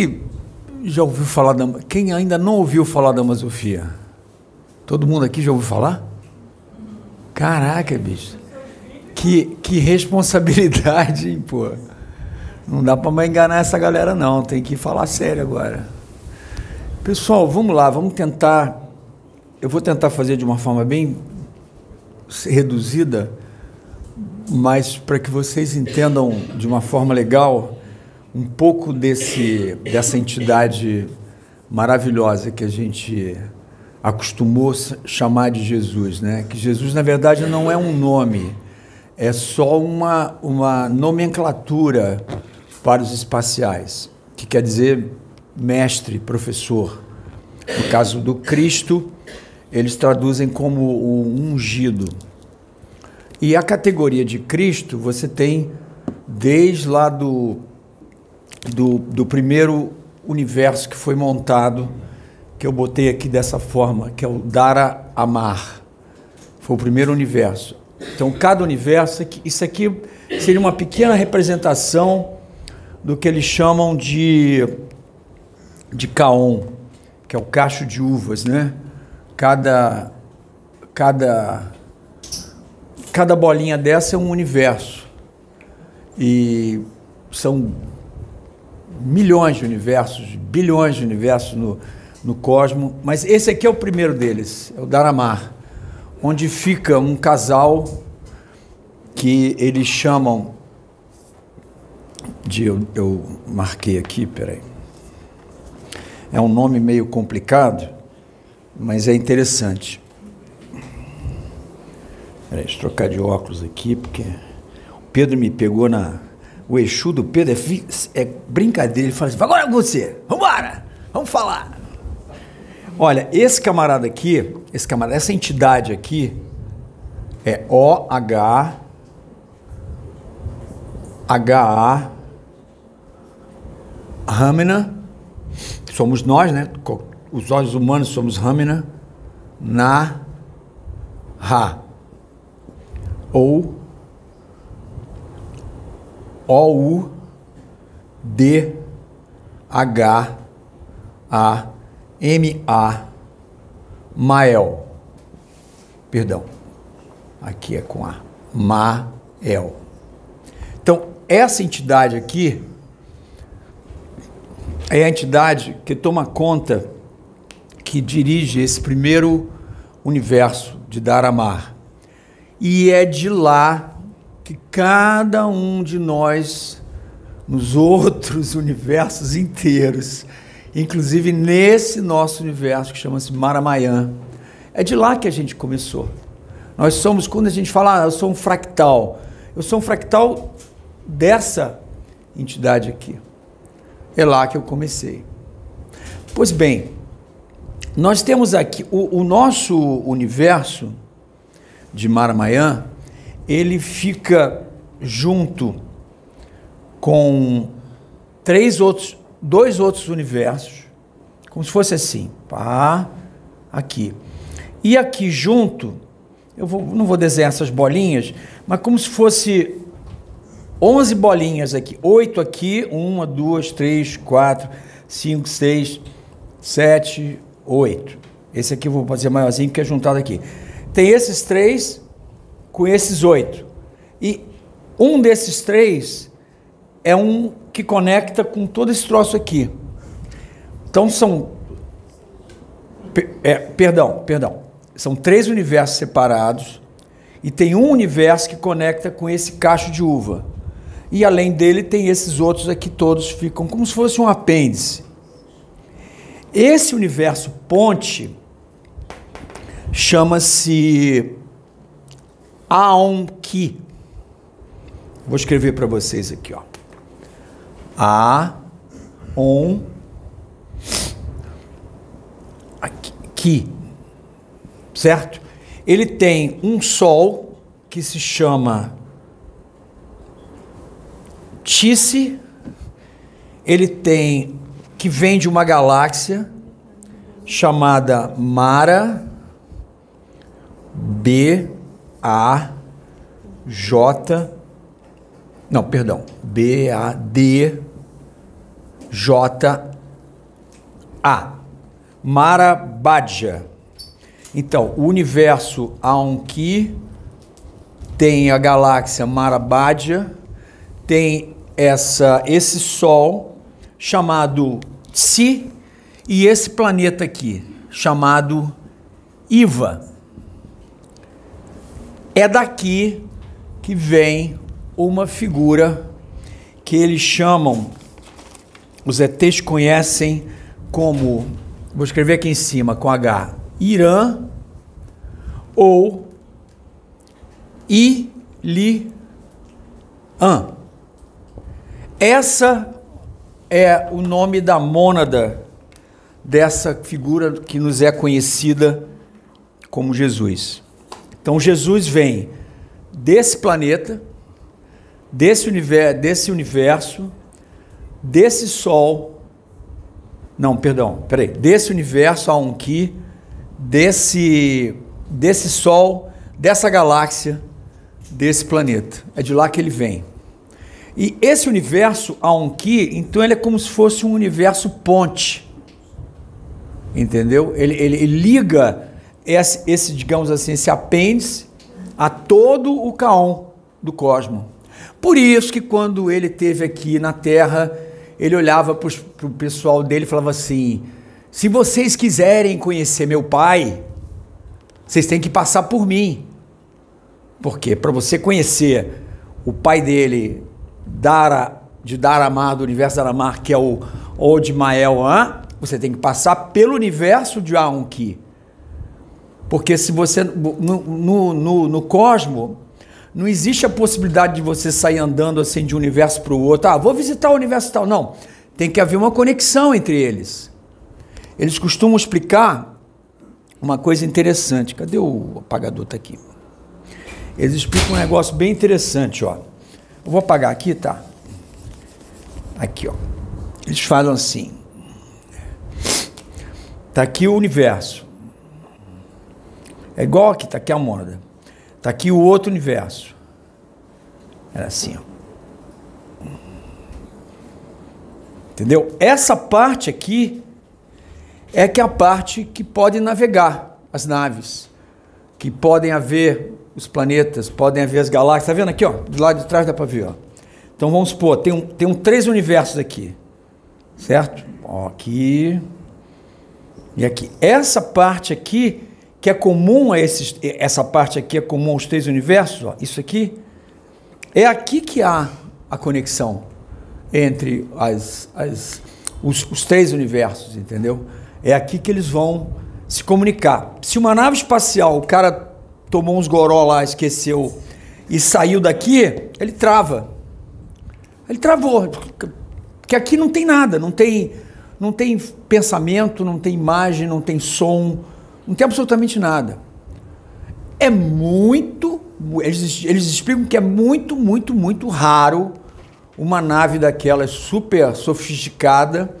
que já ouviu falar da. Quem ainda não ouviu falar da Masofia? Todo mundo aqui já ouviu falar? Caraca, bicho. Que, que responsabilidade, hein, pô. Não dá para enganar essa galera, não. Tem que falar sério agora. Pessoal, vamos lá, vamos tentar. Eu vou tentar fazer de uma forma bem reduzida, mas para que vocês entendam de uma forma legal um pouco desse, dessa entidade maravilhosa que a gente acostumou chamar de Jesus, né? Que Jesus na verdade não é um nome, é só uma, uma nomenclatura para os espaciais, que quer dizer mestre, professor. No caso do Cristo, eles traduzem como o ungido. E a categoria de Cristo, você tem desde lá do, do, do primeiro universo que foi montado, que eu botei aqui dessa forma, que é o Dara Amar. Foi o primeiro universo. Então, cada universo, isso aqui seria uma pequena representação do que eles chamam de, de Caon, que é o cacho de uvas, né? Cada, cada, cada bolinha dessa é um universo. E são milhões de universos, bilhões de universos no, no cosmos, mas esse aqui é o primeiro deles, é o Daramar, onde fica um casal que eles chamam de eu, eu marquei aqui, peraí. É um nome meio complicado, mas é interessante. Peraí, deixa eu trocar de óculos aqui, porque o Pedro me pegou na. O Exu do Pedro é, é brincadeira. Ele fala assim: agora é você, vambora, vamos falar. Olha, esse camarada aqui, esse camarada, essa entidade aqui é O-H H-A Ramina, somos nós, né? Os olhos humanos somos Ramina, na Ra. Ou O-U D H A M A Mael. Perdão. Aqui é com A. Mael. Então, essa entidade aqui é a entidade que toma conta, que dirige esse primeiro universo de Daramar. E é de lá que cada um de nós, nos outros universos inteiros, inclusive nesse nosso universo que chama-se Maramayã, é de lá que a gente começou. Nós somos, quando a gente fala, ah, eu sou um fractal, eu sou um fractal dessa entidade aqui. É lá que eu comecei. Pois bem, nós temos aqui o, o nosso universo de Maramayan, ele fica junto com três outros, dois outros universos, como se fosse assim, pá, aqui. E aqui junto, eu vou, não vou desenhar essas bolinhas, mas como se fosse 11 bolinhas aqui. 8 aqui. 1, 2, 3, 4, 5, 6, 7, 8. Esse aqui eu vou fazer maiorzinho que é juntado aqui. Tem esses três com esses oito. E um desses três é um que conecta com todo esse troço aqui. Então são. É, perdão, perdão. São três universos separados e tem um universo que conecta com esse cacho de uva. E além dele tem esses outros aqui, todos ficam como se fosse um apêndice. Esse universo ponte chama-se Aonki. Vou escrever para vocês aqui, ó. A on aqui, certo? Ele tem um sol que se chama Tice, ele tem que vem de uma galáxia chamada Mara B A J Não, perdão, B A D J-A. Marabadja. Então, o universo Aonki tem a galáxia Marabadja, tem essa, esse Sol chamado Tsi e esse planeta aqui chamado Iva. É daqui que vem uma figura que eles chamam, os ETs conhecem como, vou escrever aqui em cima com H, Irã ou Ilian. Essa é o nome da mônada dessa figura que nos é conhecida como Jesus. Então Jesus vem desse planeta, desse universo, desse, universo, desse Sol, não, perdão, peraí, desse universo Aonki, desse, desse Sol, dessa galáxia, desse planeta. É de lá que ele vem. E esse universo Aonki, então ele é como se fosse um universo ponte. Entendeu? Ele, ele, ele liga esse, esse, digamos assim, esse apêndice a todo o caon do cosmos. Por isso que quando ele teve aqui na Terra, ele olhava para o pessoal dele e falava assim: se vocês quiserem conhecer meu pai, vocês têm que passar por mim. Por quê? Para você conhecer o pai dele, Dara, de Daramar, do universo Daramar, que é o Odmael An, você tem que passar pelo universo de Aonki. Porque se você. No, no, no, no cosmo, não existe a possibilidade de você sair andando assim de um universo para o outro. Ah, vou visitar o universo tal. Não. Tem que haver uma conexão entre eles. Eles costumam explicar uma coisa interessante. Cadê o apagador? Está aqui. Eles explicam um negócio bem interessante, ó. Eu vou apagar aqui, tá? Aqui, ó. Eles falam assim. Tá aqui o universo. É igual aqui, tá aqui a mônada. Tá aqui o outro universo. Era assim, ó. Entendeu? Essa parte aqui é que é a parte que pode navegar as naves, que podem haver os planetas, podem haver as galáxias. Tá vendo aqui, ó? Do lado de trás dá para ver, ó. Então vamos supor, tem, um, tem um três universos aqui, certo? Ó, aqui e aqui. Essa parte aqui que é comum a esses, essa parte aqui é comum aos três universos, ó, isso aqui, é aqui que há a conexão entre as, as, os, os três universos, entendeu? É aqui que eles vão se comunicar. Se uma nave espacial, o cara tomou uns goró lá, esqueceu e saiu daqui, ele trava. Ele travou. Porque aqui não tem nada, não tem, não tem pensamento, não tem imagem, não tem som, não tem absolutamente nada. É muito. Eles, eles explicam que é muito, muito, muito raro uma nave daquelas super sofisticada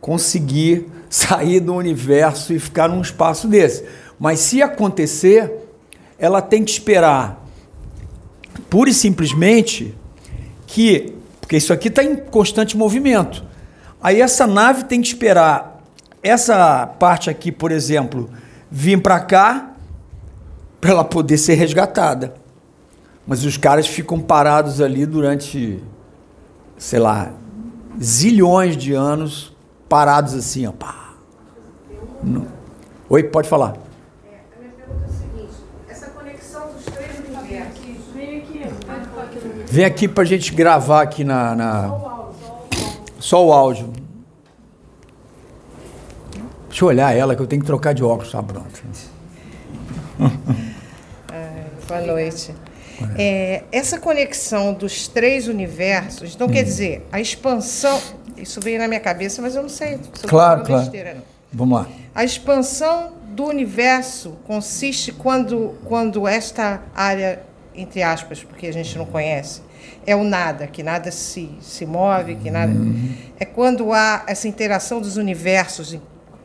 conseguir sair do universo e ficar num espaço desse. Mas se acontecer, ela tem que esperar pura e simplesmente que. Porque isso aqui está em constante movimento. Aí essa nave tem que esperar essa parte aqui, por exemplo, vir para cá para ela poder ser resgatada. Mas os caras ficam parados ali durante, sei lá, zilhões de anos, parados assim, ó. Pá. Oi, pode falar. É, a minha pergunta é a seguinte: essa conexão dos três universos. Vem aqui, Vem aqui para a gente gravar aqui na. na... Só o áudio. Só o áudio. Deixa eu olhar ela, que eu tenho que trocar de óculos, tá pronto. boa noite. É, essa conexão dos três universos, então hum. quer dizer, a expansão. Isso veio na minha cabeça, mas eu não sei. Se claro, claro. Besteira, não. Vamos lá. A expansão do universo consiste quando, quando esta área, entre aspas, porque a gente não conhece, é o nada, que nada se, se move, que nada. Uhum. É quando há essa interação dos universos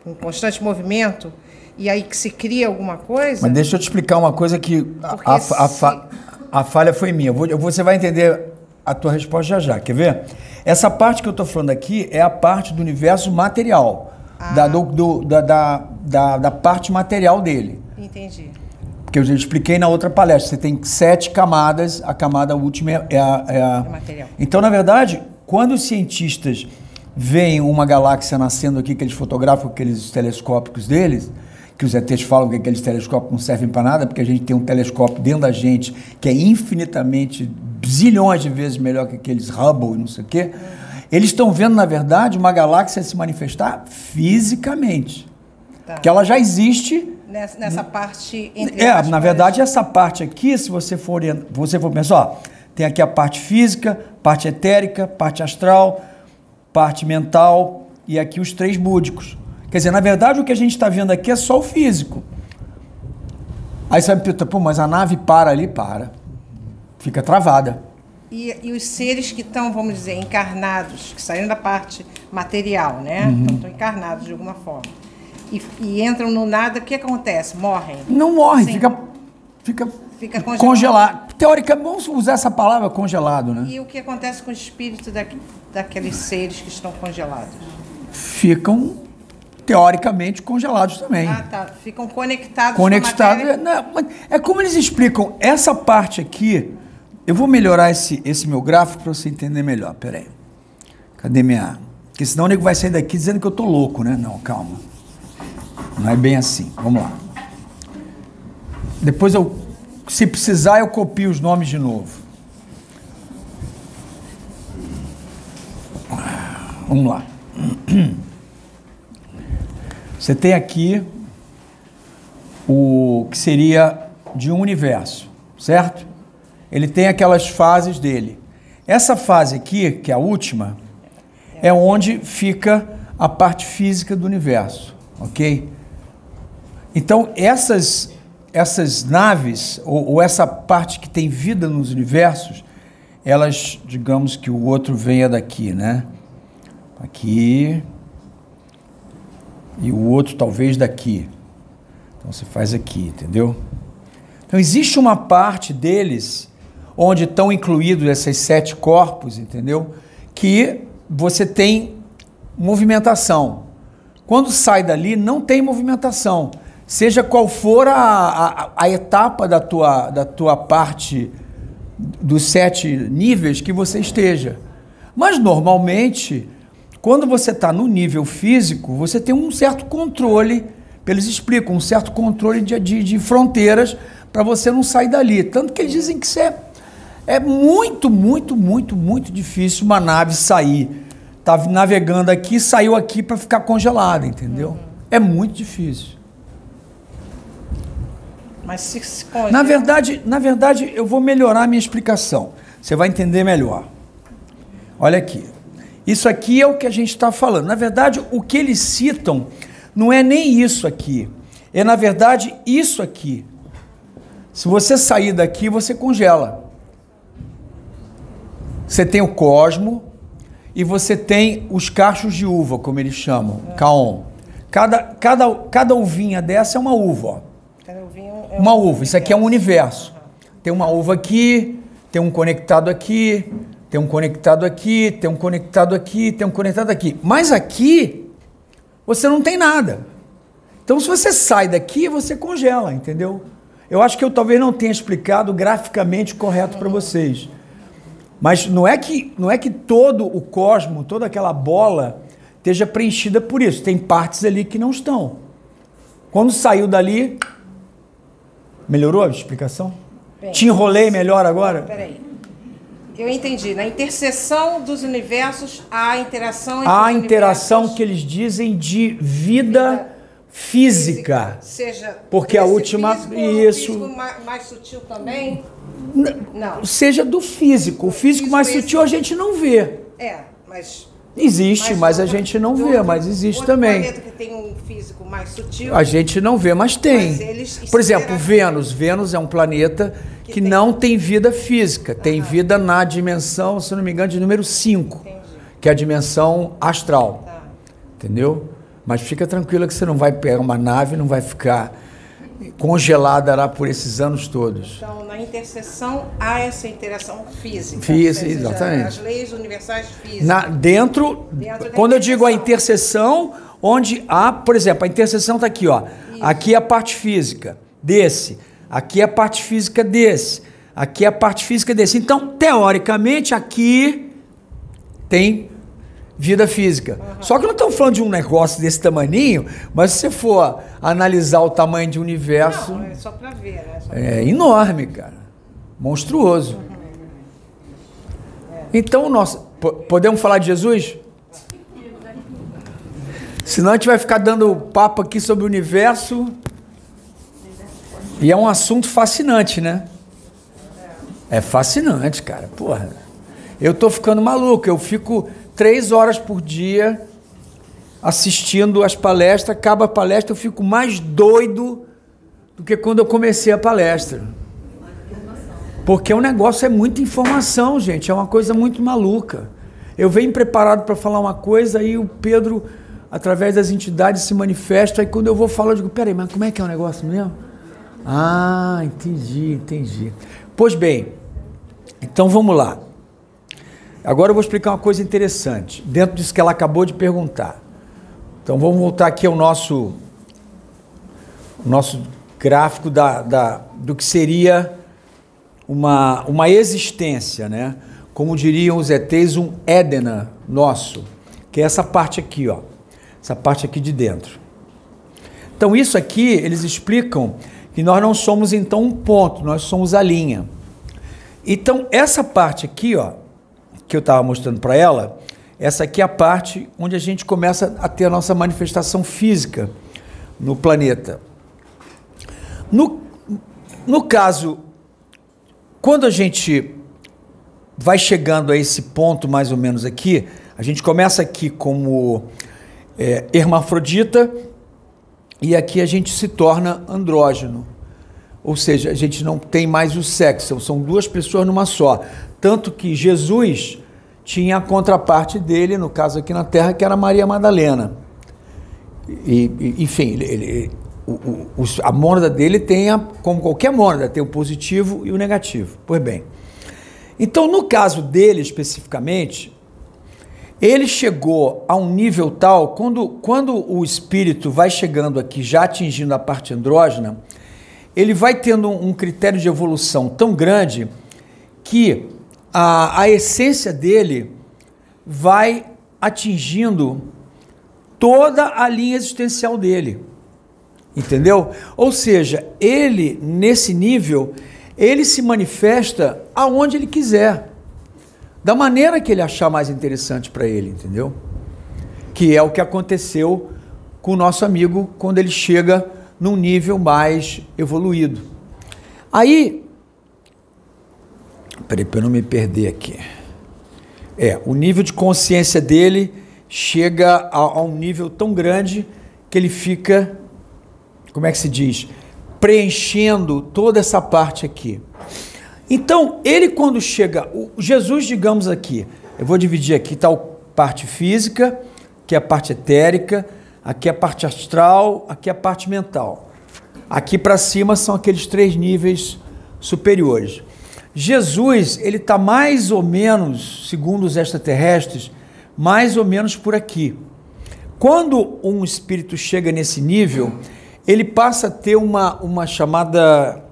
em constante movimento, e aí que se cria alguma coisa. Mas deixa eu te explicar uma coisa que a, a, a, a falha foi minha. Você vai entender a tua resposta já já. Quer ver? Essa parte que eu estou falando aqui é a parte do universo material, Ah. da, do- do- da, da, da, da parte material dele. Entendi. Porque eu já expliquei na outra palestra, você tem sete camadas, a camada última é, é a, é a- É material. Então, na verdade, quando os cientistas veem uma galáxia nascendo aqui, que eles fotografam com aqueles telescópicos deles, que os ETs falam que aqueles telescópios não servem para nada, porque a gente tem um telescópio dentro da gente que é infinitamente, zilhões de vezes melhor que aqueles Hubble e não sei o quê. Eles estão vendo, na verdade, uma galáxia se manifestar fisicamente. Tá. Que ela já existe, Nessa, nessa parte entre é, na verdade, essa parte aqui, se você for, você for pensar, ó, tem aqui a parte física, parte etérica, parte astral, parte mental e aqui os três búdicos. Quer dizer, na verdade, o que a gente está vendo aqui é só o físico. Aí me perguntar, pô, mas a nave para ali? Para. Fica travada. E, e os seres que estão, vamos dizer, encarnados, que saíram da parte material, né? Uhum. Então estão encarnados de alguma forma. E, e entram no nada, o que acontece? Morrem. Não morre, Sim. fica, fica, Fica congelado. congelado. Teoricamente, vamos usar essa palavra congelado, né? E o que acontece com o espírito da, daqueles seres que estão congelados? Ficam, teoricamente, congelados também. Ah, tá. Ficam conectados com a conectado. matéria. É, é como eles explicam. Essa parte aqui, eu vou melhorar esse, esse meu gráfico para você entender melhor. Peraí. Cadê minha. Porque senão o nego vai sair daqui dizendo que eu tô louco, né? Não, calma. Não é bem assim. Vamos lá. Depois eu, se precisar, eu copio os nomes de novo. Vamos lá. Você tem aqui o que seria de um universo, certo? Ele tem aquelas fases dele. Essa fase aqui, que é a última, é onde fica a parte física do universo, ok? Então, essas, essas naves, ou, ou essa parte que tem vida nos universos, elas, digamos que o outro venha daqui, né? Aqui. E o outro talvez daqui. Então você faz aqui, entendeu? Então existe uma parte deles onde estão incluídos esses sete corpos, entendeu? Que você tem movimentação. Quando sai dali, não tem movimentação. Seja qual for a, a, a etapa da tua, da tua parte dos sete níveis que você esteja. Mas normalmente, quando você está no nível físico, você tem um certo controle, eles explicam, um certo controle de, de, de fronteiras para você não sair dali. Tanto que eles dizem que isso é, é muito, muito, muito, muito difícil uma nave sair. Tá navegando aqui, saiu aqui para ficar congelada, entendeu? É muito difícil. Mas se, se Na verdade, na verdade, eu vou melhorar a minha explicação. Você vai entender melhor. Olha aqui. Isso aqui é o que a gente está falando. Na verdade, o que eles citam não é nem isso aqui. É, na verdade, isso aqui. Se você sair daqui, você congela. Você tem o cosmo e você tem os cachos de uva, como eles chamam, caon. Cada, cada, cada uvinha dessa é uma uva, ó. Uma uva, isso aqui é um universo. Tem uma uva aqui, tem um conectado aqui, tem um conectado aqui, tem um conectado aqui, tem um conectado aqui. Mas aqui, você não tem nada. Então, se você sai daqui, você congela, entendeu? Eu acho que eu talvez não tenha explicado graficamente correto para vocês. Mas não é que não é que todo o cosmo, toda aquela bola esteja preenchida por isso. Tem partes ali que não estão. Quando saiu dali, melhorou a explicação? Bem, Te enrolei melhor agora? Peraí. Eu entendi. Na interseção dos universos, há interação entre Há interação universos que eles dizem de vida física. Seja Porque a esse última- físico, isso. físico mais, mais sutil também? Não. Seja do físico. O físico mais Físico, sutil a gente não vê. É, mas. Existe, mas a outro- gente não do vê, mas existe também. planeta que tem um físico mais sutil. A gente não vê, mas tem. Mas Por exemplo. Vênus. Vênus é um planeta que, Que tem- não tem vida física. Tem vida na dimensão, se não me engano, de número 5, Entendi. que é a dimensão astral. Tá. Entendeu? Mas fica tranquila que você não vai pegar uma nave, não vai ficar congelada lá por esses anos todos. Então, na intercessão há essa interação física. Física, exatamente. As leis universais físicas. Na, dentro, Dentro quando eu digo a intercessão, onde há, por exemplo, a intercessão está aqui, ó. Aqui é a parte física desse, aqui é a parte física desse, aqui é a parte física desse. Então, teoricamente, aqui tem vida física. Só que não estamos falando de um negócio desse tamaninho, mas se você for analisar o tamanho de universo, Não, é só para ver, né? Só pra- é enorme, cara. Monstruoso. Então, nós po- podemos falar de Jesus? Senão a gente vai ficar dando papo aqui sobre o universo. E é um assunto fascinante, né? É fascinante, cara. Porra. Eu tô ficando maluco. Eu fico três horas por dia assistindo as palestras. Acaba a palestra, eu fico mais doido do que quando eu comecei a palestra. Porque o negócio é muita informação, gente. É uma coisa muito maluca. Eu venho preparado para falar uma coisa, aí o Pedro, através das entidades, se manifesta. Aí quando eu vou falar, eu digo: peraí, mas como é que é o negócio mesmo? Ah, entendi, entendi. Pois bem, então vamos lá. Agora eu vou explicar uma coisa interessante, dentro disso que ela acabou de perguntar. Então vamos voltar aqui ao nosso, nosso gráfico da, da, do que seria uma, uma existência, né? Como diriam os ETs, um Édena nosso, que é essa parte aqui, ó. Essa parte aqui de dentro. Então, isso aqui, eles explicam que nós não somos então um ponto, nós somos a linha. Então, essa parte aqui, ó, que eu estava mostrando para ela, essa aqui é a parte onde a gente começa a ter a nossa manifestação física no planeta. No, no caso, quando a gente vai chegando a esse ponto mais ou menos aqui, a gente começa aqui como é, hermafrodita e aqui a gente se torna andrógeno. Ou seja, a gente não tem mais o sexo, são duas pessoas numa só. Tanto que Jesus tinha a contraparte dele, no caso aqui na Terra, que era Maria Madalena. E, e, enfim, ele, ele, o, o, a mônada dele tem, a, como qualquer mônada, tem o positivo e o negativo. Pois bem. Então, no caso dele especificamente, ele chegou a um nível tal, quando, quando o espírito vai chegando aqui, já atingindo a parte andrógena, ele vai tendo um critério de evolução tão grande que a, a essência dele vai atingindo toda a linha existencial dele. Entendeu? Ou seja, ele, nesse nível, ele se manifesta aonde ele quiser, da maneira que ele achar mais interessante para ele, entendeu? Que é o que aconteceu com o nosso amigo quando ele chega num nível mais evoluído. Aí, peraí, para eu não me perder aqui. É, o nível de consciência dele chega a, a um nível tão grande que ele fica, como é que se diz? Preenchendo toda essa parte aqui. Então, ele quando chega, Jesus, digamos aqui, eu vou dividir aqui tal parte física, que é a parte etérica, aqui é a parte astral, aqui é a parte mental. Aqui para cima são aqueles três níveis superiores. Jesus, ele está mais ou menos, segundo os extraterrestres, mais ou menos por aqui. Quando um espírito chega nesse nível, ele passa a ter uma, uma chamada,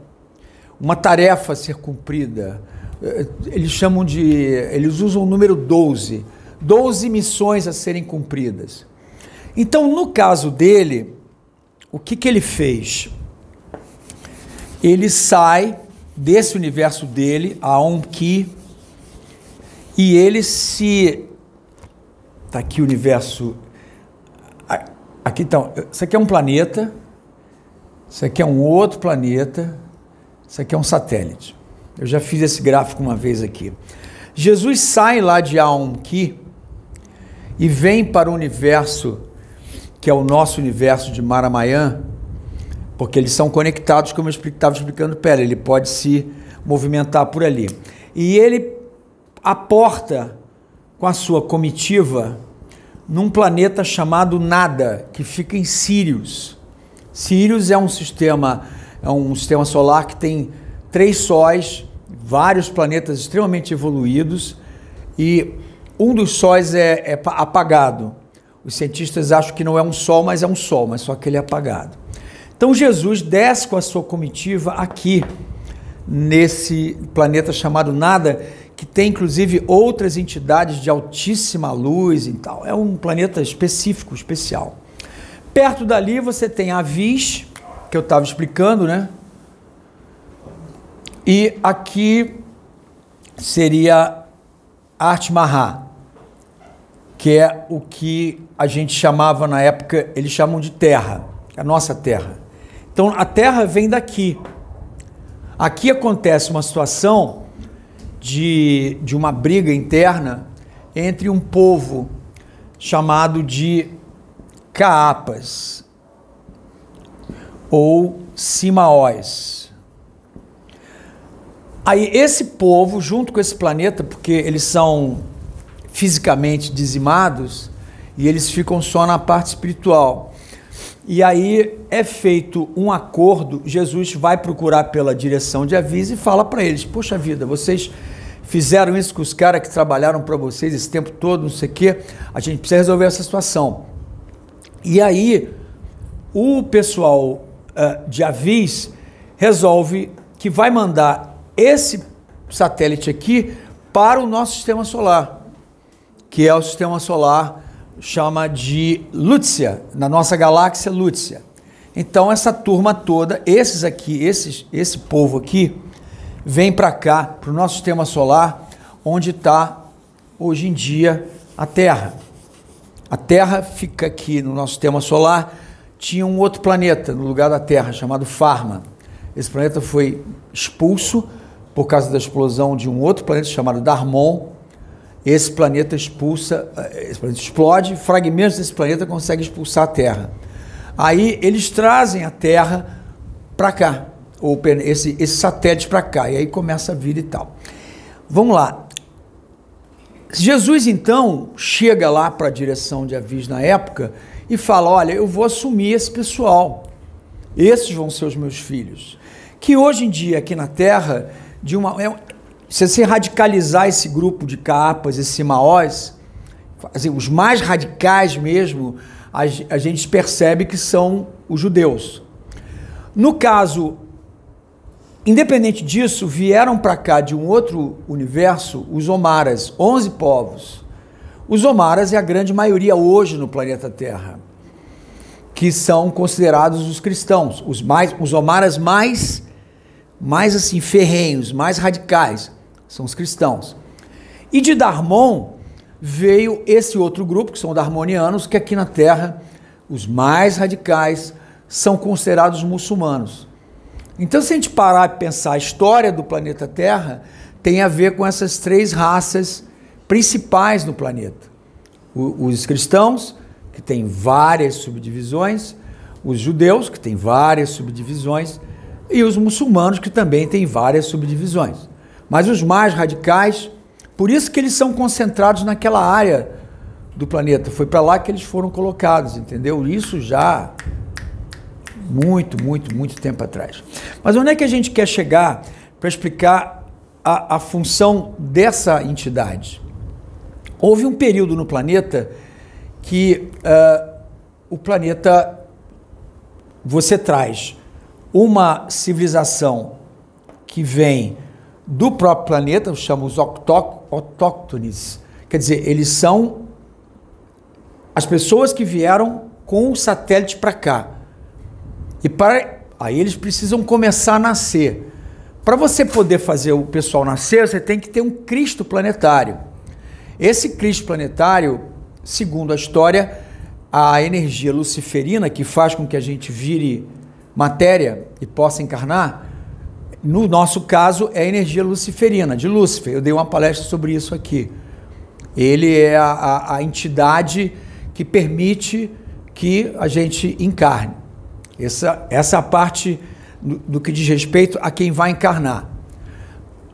uma tarefa a ser cumprida. Eles chamam de, eles usam o número 12, 12 missões a serem cumpridas. Então, no caso dele, o que, que ele fez? Ele sai desse universo dele, a Onki, e ele se. Está aqui o universo. Aqui então, isso aqui é um planeta, isso aqui é um outro planeta, isso aqui é um satélite. Eu já fiz esse gráfico uma vez aqui. Jesus sai lá de Aonki e vem para o universo que é o nosso universo de Maramayan, porque eles são conectados, como eu estava explicando, pera, ele pode se movimentar por ali. E ele aporta com a sua comitiva num planeta chamado Nada, que fica em Sirius. Sirius é um sistema é um sistema solar que tem três sóis, vários planetas extremamente evoluídos e um dos sóis é, é apagado. Os cientistas acham que não é um sol, mas é um sol, mas só que ele é apagado. Então Jesus desce com a sua comitiva aqui, nesse planeta chamado Nada, que tem inclusive outras entidades de altíssima luz e tal. É um planeta específico, especial. Perto dali você tem a Vis, que eu estava explicando, né? E aqui seria Art Maha, que é o que a gente chamava na época, eles chamam de terra, a nossa terra. Então a terra vem daqui. Aqui acontece uma situação de, de uma briga interna entre um povo chamado de Caapas ou Simaós. Aí esse povo, junto com esse planeta, porque eles são fisicamente dizimados e eles ficam só na parte espiritual. E aí é feito um acordo, Jesus vai procurar pela direção de aviso e fala para eles: Poxa vida, vocês fizeram isso com os caras que trabalharam para vocês esse tempo todo, não sei o quê, a gente precisa resolver essa situação. E aí o pessoal uh, de avis resolve que vai mandar esse satélite aqui para o nosso sistema solar, que é o sistema solar chama de Lúcia, na nossa galáxia Lúcia. Então essa turma toda, esses aqui, esses, esse povo aqui, vem para cá, para o nosso sistema solar, onde está hoje em dia a Terra. A Terra fica aqui no nosso sistema solar. Tinha um outro planeta no lugar da Terra, chamado Pharma. Esse planeta foi expulso por causa da explosão de um outro planeta chamado Darmon. Esse planeta expulsa, eh, esse planeta explode, fragmentos desse planeta conseguem expulsar a Terra. Aí eles trazem a Terra para cá, ou esse, esse satélite para cá, e aí começa a vida e tal. Vamos lá. Jesus então chega lá para a direção de Avis na época e fala: Olha, eu vou assumir esse pessoal, esses vão ser os meus filhos. Que hoje em dia aqui na Terra, de uma, é, se você radicalizar esse grupo de capas, esses maós, assim, os mais radicais mesmo, a, a gente percebe que são os judeus. No caso Independente disso, vieram para cá de um outro universo os Omaras, 11 povos. Os Omaras é a grande maioria hoje no planeta Terra, que são considerados os cristãos, os mais os Omaras mais mais assim ferrenhos, mais radicais, são os cristãos. E de Darmon veio esse outro grupo, que são os darmonianos, que aqui na Terra os mais radicais são considerados muçulmanos. Então, se a gente parar e pensar a história do planeta Terra, tem a ver com essas três raças principais no planeta: os cristãos, que têm várias subdivisões, os judeus, que têm várias subdivisões, e os muçulmanos, que também têm várias subdivisões. Mas os mais radicais, por isso que eles são concentrados naquela área do planeta, foi para lá que eles foram colocados, entendeu? Isso já muito, muito, muito tempo atrás. Mas onde é que a gente quer chegar para explicar a, a função dessa entidade? Houve um período no planeta que uh, o planeta você traz uma civilização que vem do próprio planeta, chamamos os autóctones, quer dizer, eles são as pessoas que vieram com o satélite para cá. E para aí eles precisam começar a nascer. Para você poder fazer o pessoal nascer, você tem que ter um Cristo planetário. Esse Cristo planetário, segundo a história, a energia luciferina que faz com que a gente vire matéria e possa encarnar, no nosso caso é a energia luciferina, de Lúcifer. Eu dei uma palestra sobre isso aqui. Ele é a, a, a entidade que permite que a gente encarne. Essa, essa é a parte do, do que diz respeito a quem vai encarnar.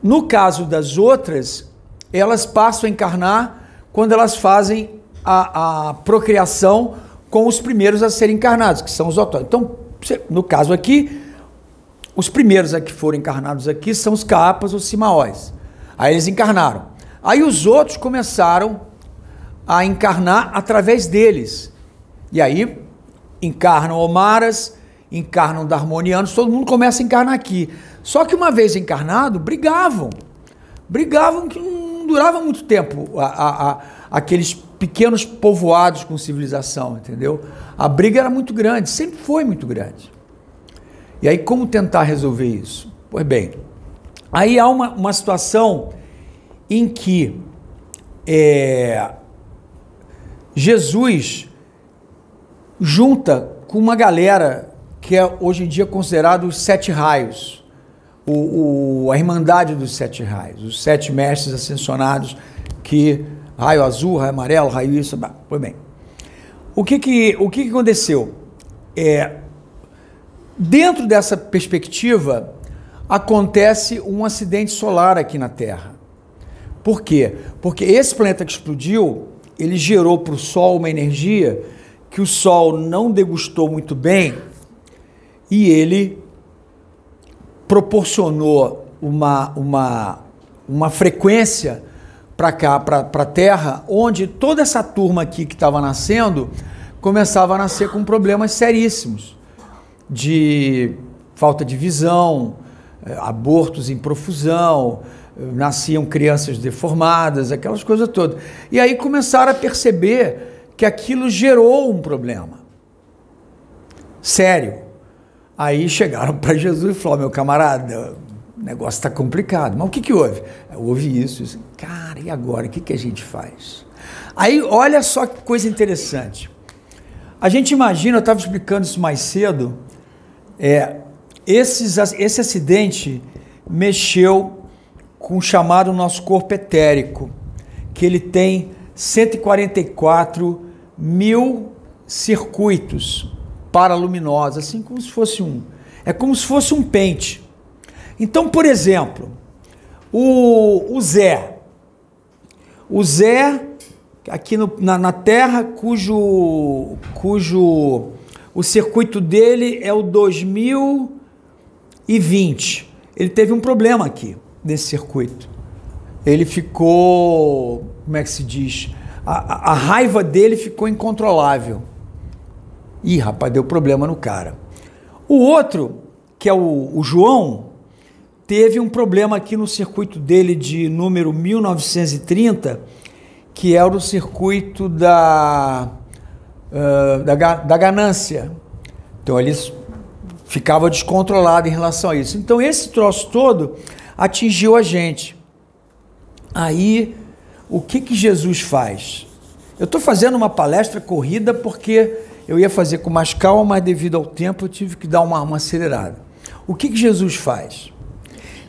No caso das outras, elas passam a encarnar quando elas fazem a, a procriação com os primeiros a serem encarnados, que são os autóctones. Então, no caso aqui, os primeiros a que foram encarnados aqui são os capas ou simaóis. Aí eles encarnaram. Aí os outros começaram a encarnar através deles. E aí encarnam Omaras, encarnam Darmonianos, todo mundo começa a encarnar aqui. Só que uma vez encarnado, brigavam. Brigavam que não durava muito tempo a, a, a, aqueles pequenos povoados com civilização, entendeu? A briga era muito grande, sempre foi muito grande. E aí, como tentar resolver isso? Pois bem, aí há uma, uma situação em que é, Jesus junta com uma galera que é hoje em dia considerado os sete raios, o, o, a Irmandade dos Sete Raios, os sete mestres ascensionados que raio azul, raio amarelo, raio isso, foi bem. O que que, o que, que aconteceu? É, dentro dessa perspectiva, acontece um acidente solar aqui na Terra. Por quê? Porque esse planeta que explodiu, ele gerou para o Sol uma energia que o Sol não degustou muito bem e ele proporcionou uma, uma, uma frequência para cá, para a Terra, onde toda essa turma aqui que estava nascendo começava a nascer com problemas seríssimos de falta de visão, eh, abortos em profusão, nasciam crianças deformadas, aquelas coisas todas. E aí começaram a perceber que aquilo gerou um problema sério. Aí chegaram para Jesus e falaram: meu camarada, o negócio está complicado. Mas o que, que houve? Houve isso, isso. Cara, e agora? O que, que a gente faz? Aí, olha só que coisa interessante. A gente imagina, eu estava explicando isso mais cedo, é, esses, esse acidente mexeu com o chamado nosso corpo etérico, que ele tem 144 mil circuitos paraluminosos, assim como se fosse um. É como se fosse um pente. Então, por exemplo, o, o Zé. O Zé, aqui no, na, na Terra, cujo, cujo o circuito dele é o 2020. Ele teve um problema aqui nesse circuito. Ele ficou, como é que se diz? A, a, a raiva dele ficou incontrolável. Ih, rapaz, deu problema no cara. O outro, que é o, o João, teve um problema aqui no circuito dele de número 1930, que era o circuito da, da, da ganância. Então ele ficava descontrolado em relação a isso. Então esse troço todo atingiu a gente. Aí, o que, que Jesus faz? Eu estou fazendo uma palestra corrida porque eu ia fazer com mais calma, mas devido ao tempo eu tive que dar uma, uma acelerada. O que, que Jesus faz?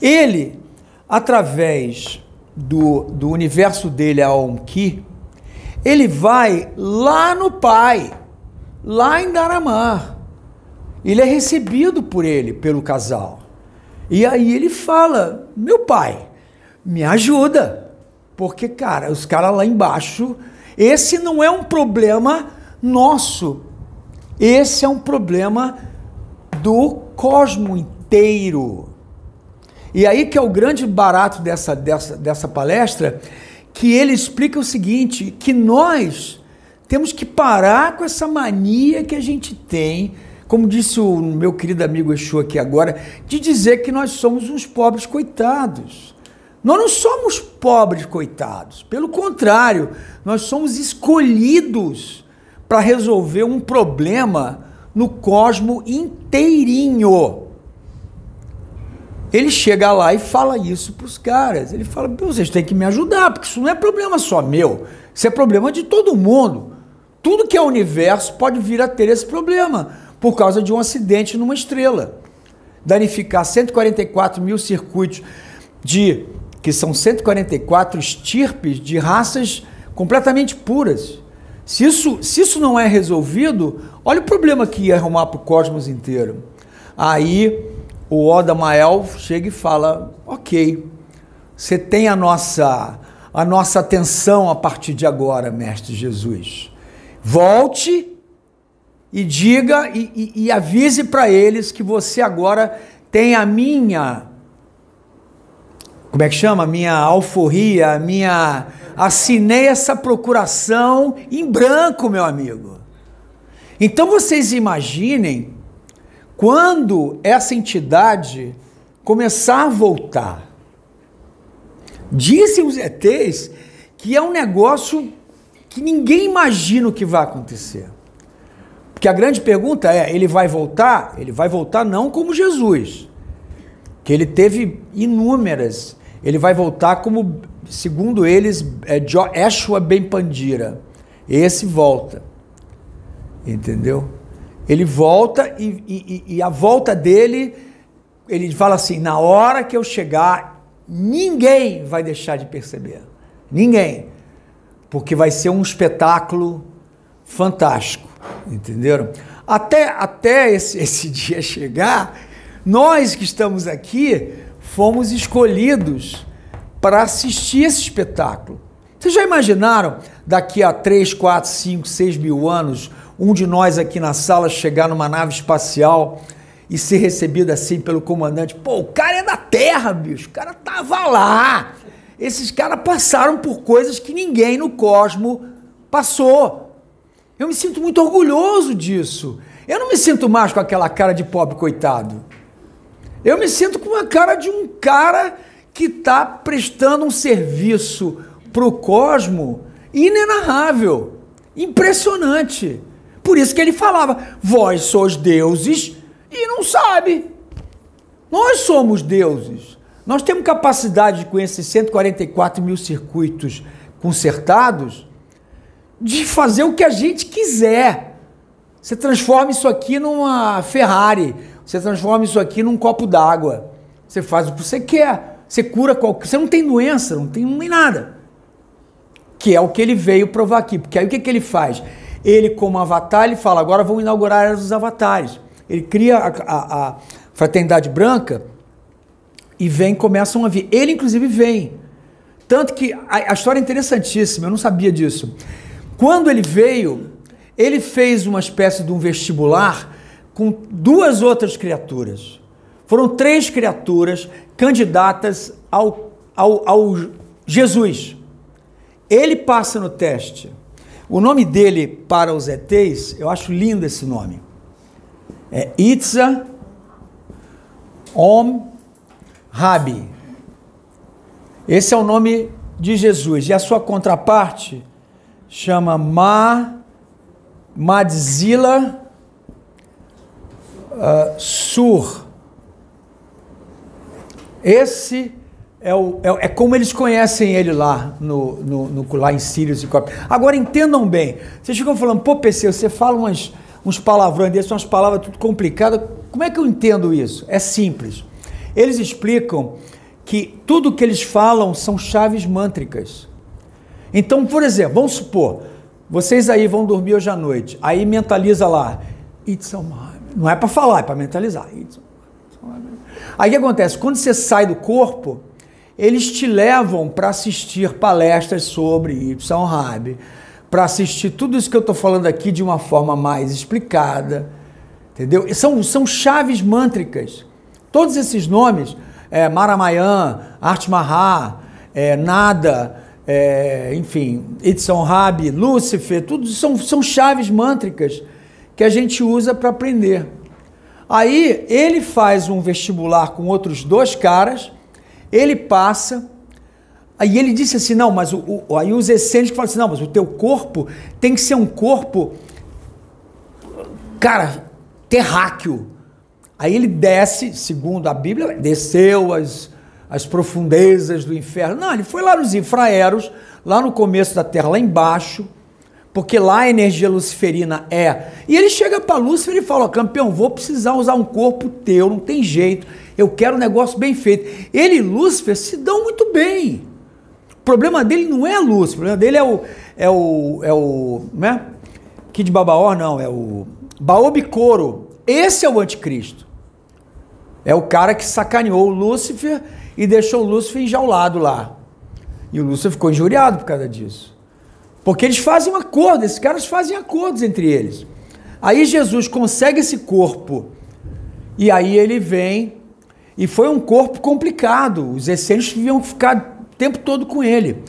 Ele, através do, do universo dele, a Onki, ele vai lá no Pai, lá em Daramar. Ele é recebido por ele, pelo casal. E aí ele fala: Meu pai, me ajuda. Porque, cara, os caras lá embaixo, esse não é um problema nosso. Esse é um problema do cosmo inteiro. E aí que é o grande barato dessa, dessa, dessa palestra, que ele explica o seguinte, que nós temos que parar com essa mania que a gente tem como disse o meu querido amigo Exu aqui agora, de dizer que nós somos uns pobres coitados. Nós não somos pobres coitados, pelo contrário, nós somos escolhidos para resolver um problema no cosmo inteirinho. Ele chega lá e fala isso para os caras. Ele fala: vocês têm que me ajudar, porque isso não é problema só meu, isso é problema de todo mundo. Tudo que é universo pode vir a ter esse problema por causa de um acidente numa estrela. Danificar 144 mil circuitos de que são 144 estirpes de raças completamente puras. Se isso, se isso não é resolvido, olha o problema que ia arrumar para o cosmos inteiro. Aí o Oda Mael chega e fala: Ok, você tem a nossa, a nossa atenção a partir de agora, Mestre Jesus. Volte e diga e, e, e avise para eles que você agora tem a minha como é que chama? A minha alforria, a minha assinei essa procuração em branco, meu amigo. Então vocês imaginem quando essa entidade começar a voltar. Dizem os ETs que é um negócio que ninguém imagina o que vai acontecer. Porque a grande pergunta é: ele vai voltar? Ele vai voltar não como Jesus, que ele teve inúmeras. Ele vai voltar como, segundo eles, é Joshua Ben Pandira. Esse volta. Entendeu? Ele volta e, e, e a volta dele, ele fala assim: na hora que eu chegar, ninguém vai deixar de perceber. Ninguém. Porque vai ser um espetáculo fantástico. Entenderam? Até, até esse, esse dia chegar, nós que estamos aqui fomos escolhidos para assistir esse espetáculo. Vocês já imaginaram daqui a 3, 4, 5, 6 mil anos, um de nós aqui na sala chegar numa nave espacial e ser recebido assim pelo comandante? Pô, o cara é da Terra, bicho, o cara tava lá. Esses caras passaram por coisas que ninguém no cosmo passou. Eu me sinto muito orgulhoso disso. Eu não me sinto mais com aquela cara de pobre coitado. Eu me sinto com a cara de um cara que está prestando um serviço para o cosmo inenarrável, impressionante. Por isso que ele falava: vós sois deuses e não sabe. Nós somos deuses. Nós temos capacidade de conhecer 144 mil circuitos consertados de fazer o que a gente quiser. Você transforma isso aqui numa Ferrari, você transforma isso aqui num copo d'água. Você faz o que você quer. Você cura qualquer. Você não tem doença, não tem nem nada. Que é o que ele veio provar aqui. Porque aí o que, que ele faz? Ele, como avatar, ele fala: agora vamos inaugurar a era dos avatares. Ele cria a, a, a fraternidade branca e vem, começam a vir. Ele, inclusive, vem. Tanto que a, a história é interessantíssima, eu não sabia disso. Quando ele veio, ele fez uma espécie de um vestibular com duas outras criaturas. Foram três criaturas candidatas ao, ao, ao Jesus. Ele passa no teste. O nome dele para os ETs, eu acho lindo esse nome. É Itza Om Rabi. Esse é o nome de Jesus. E a sua contraparte chama Ma, Madzila uh, Sur. Esse é, o, é, é, como eles conhecem ele lá, no, no, no lá em Sirius e Cop. Agora entendam bem, vocês ficam falando, pô, PC, você fala umas, uns palavrões desses, umas palavras tudo complicadas. Como é que eu entendo isso? É simples. Eles explicam que tudo que eles falam são chaves mântricas. Então, por exemplo, vamos supor, vocês aí vão dormir hoje à noite, aí mentaliza lá, it's a Não é para falar, é para mentalizar. Aí o que acontece? Quando você sai do corpo, eles te levam para assistir palestras sobre Y Rab, para assistir tudo isso que eu estou falando aqui de uma forma mais explicada, entendeu? São, são chaves mântricas. Todos esses nomes, é, Maramayan, Art Maha, é, Nada, é, enfim, Edson Rabi, Lúcifer, tudo são, são chaves mântricas que a gente usa para aprender. Aí ele faz um vestibular com outros dois caras, ele passa, aí ele disse assim, não, mas o, o aí os essênicos falam assim, não, mas o teu corpo tem que ser um corpo, cara, terráqueo. Aí ele desce, segundo a Bíblia, desceu as as profundezas do inferno. Não, ele foi lá nos infraeros, lá no começo da Terra, lá embaixo, porque lá a energia luciferina é. E ele chega para Lúcifer e fala: campeão, vou precisar usar um corpo teu, não tem jeito, eu quero um negócio bem feito. Ele e Lúcifer se dão muito bem. O problema dele não é Lúcifer, o problema dele é o. É o. É o né? Kid Babaor, não, é o. Baobicoro. Esse é o anticristo. É o cara que sacaneou o Lúcifer e deixou o Lúcifer enjaulado lá. E o Lúcifer ficou injuriado por causa disso. Porque eles fazem um acordo, esses caras fazem acordos entre eles. Aí Jesus consegue esse corpo. E aí ele vem E foi um corpo complicado. Os essênios deviam ficar o tempo todo com ele.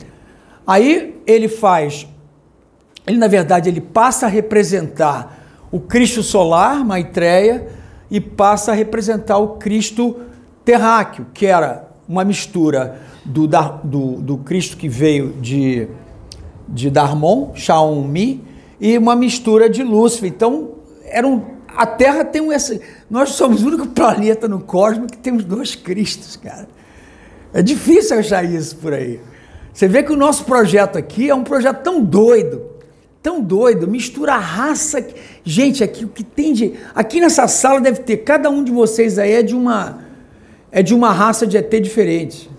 Aí ele faz, ele na verdade ele passa a representar o Cristo solar, Maitreya, e passa a representar o Cristo terráqueo, que era uma mistura do, do, do Cristo que veio de, de Darmon, Shaomi, e uma mistura de Lúcifer. Então, era um, a Terra tem um. Nós somos o único planeta no cosmos que tem os dois Cristos, cara. É difícil achar isso por aí. Você vê que o nosso projeto aqui é um projeto tão doido, tão doido, mistura a raça. Gente, aqui o que tem de. Aqui nessa sala deve ter, cada um de vocês aí é de uma. É de uma raça de ET diferente.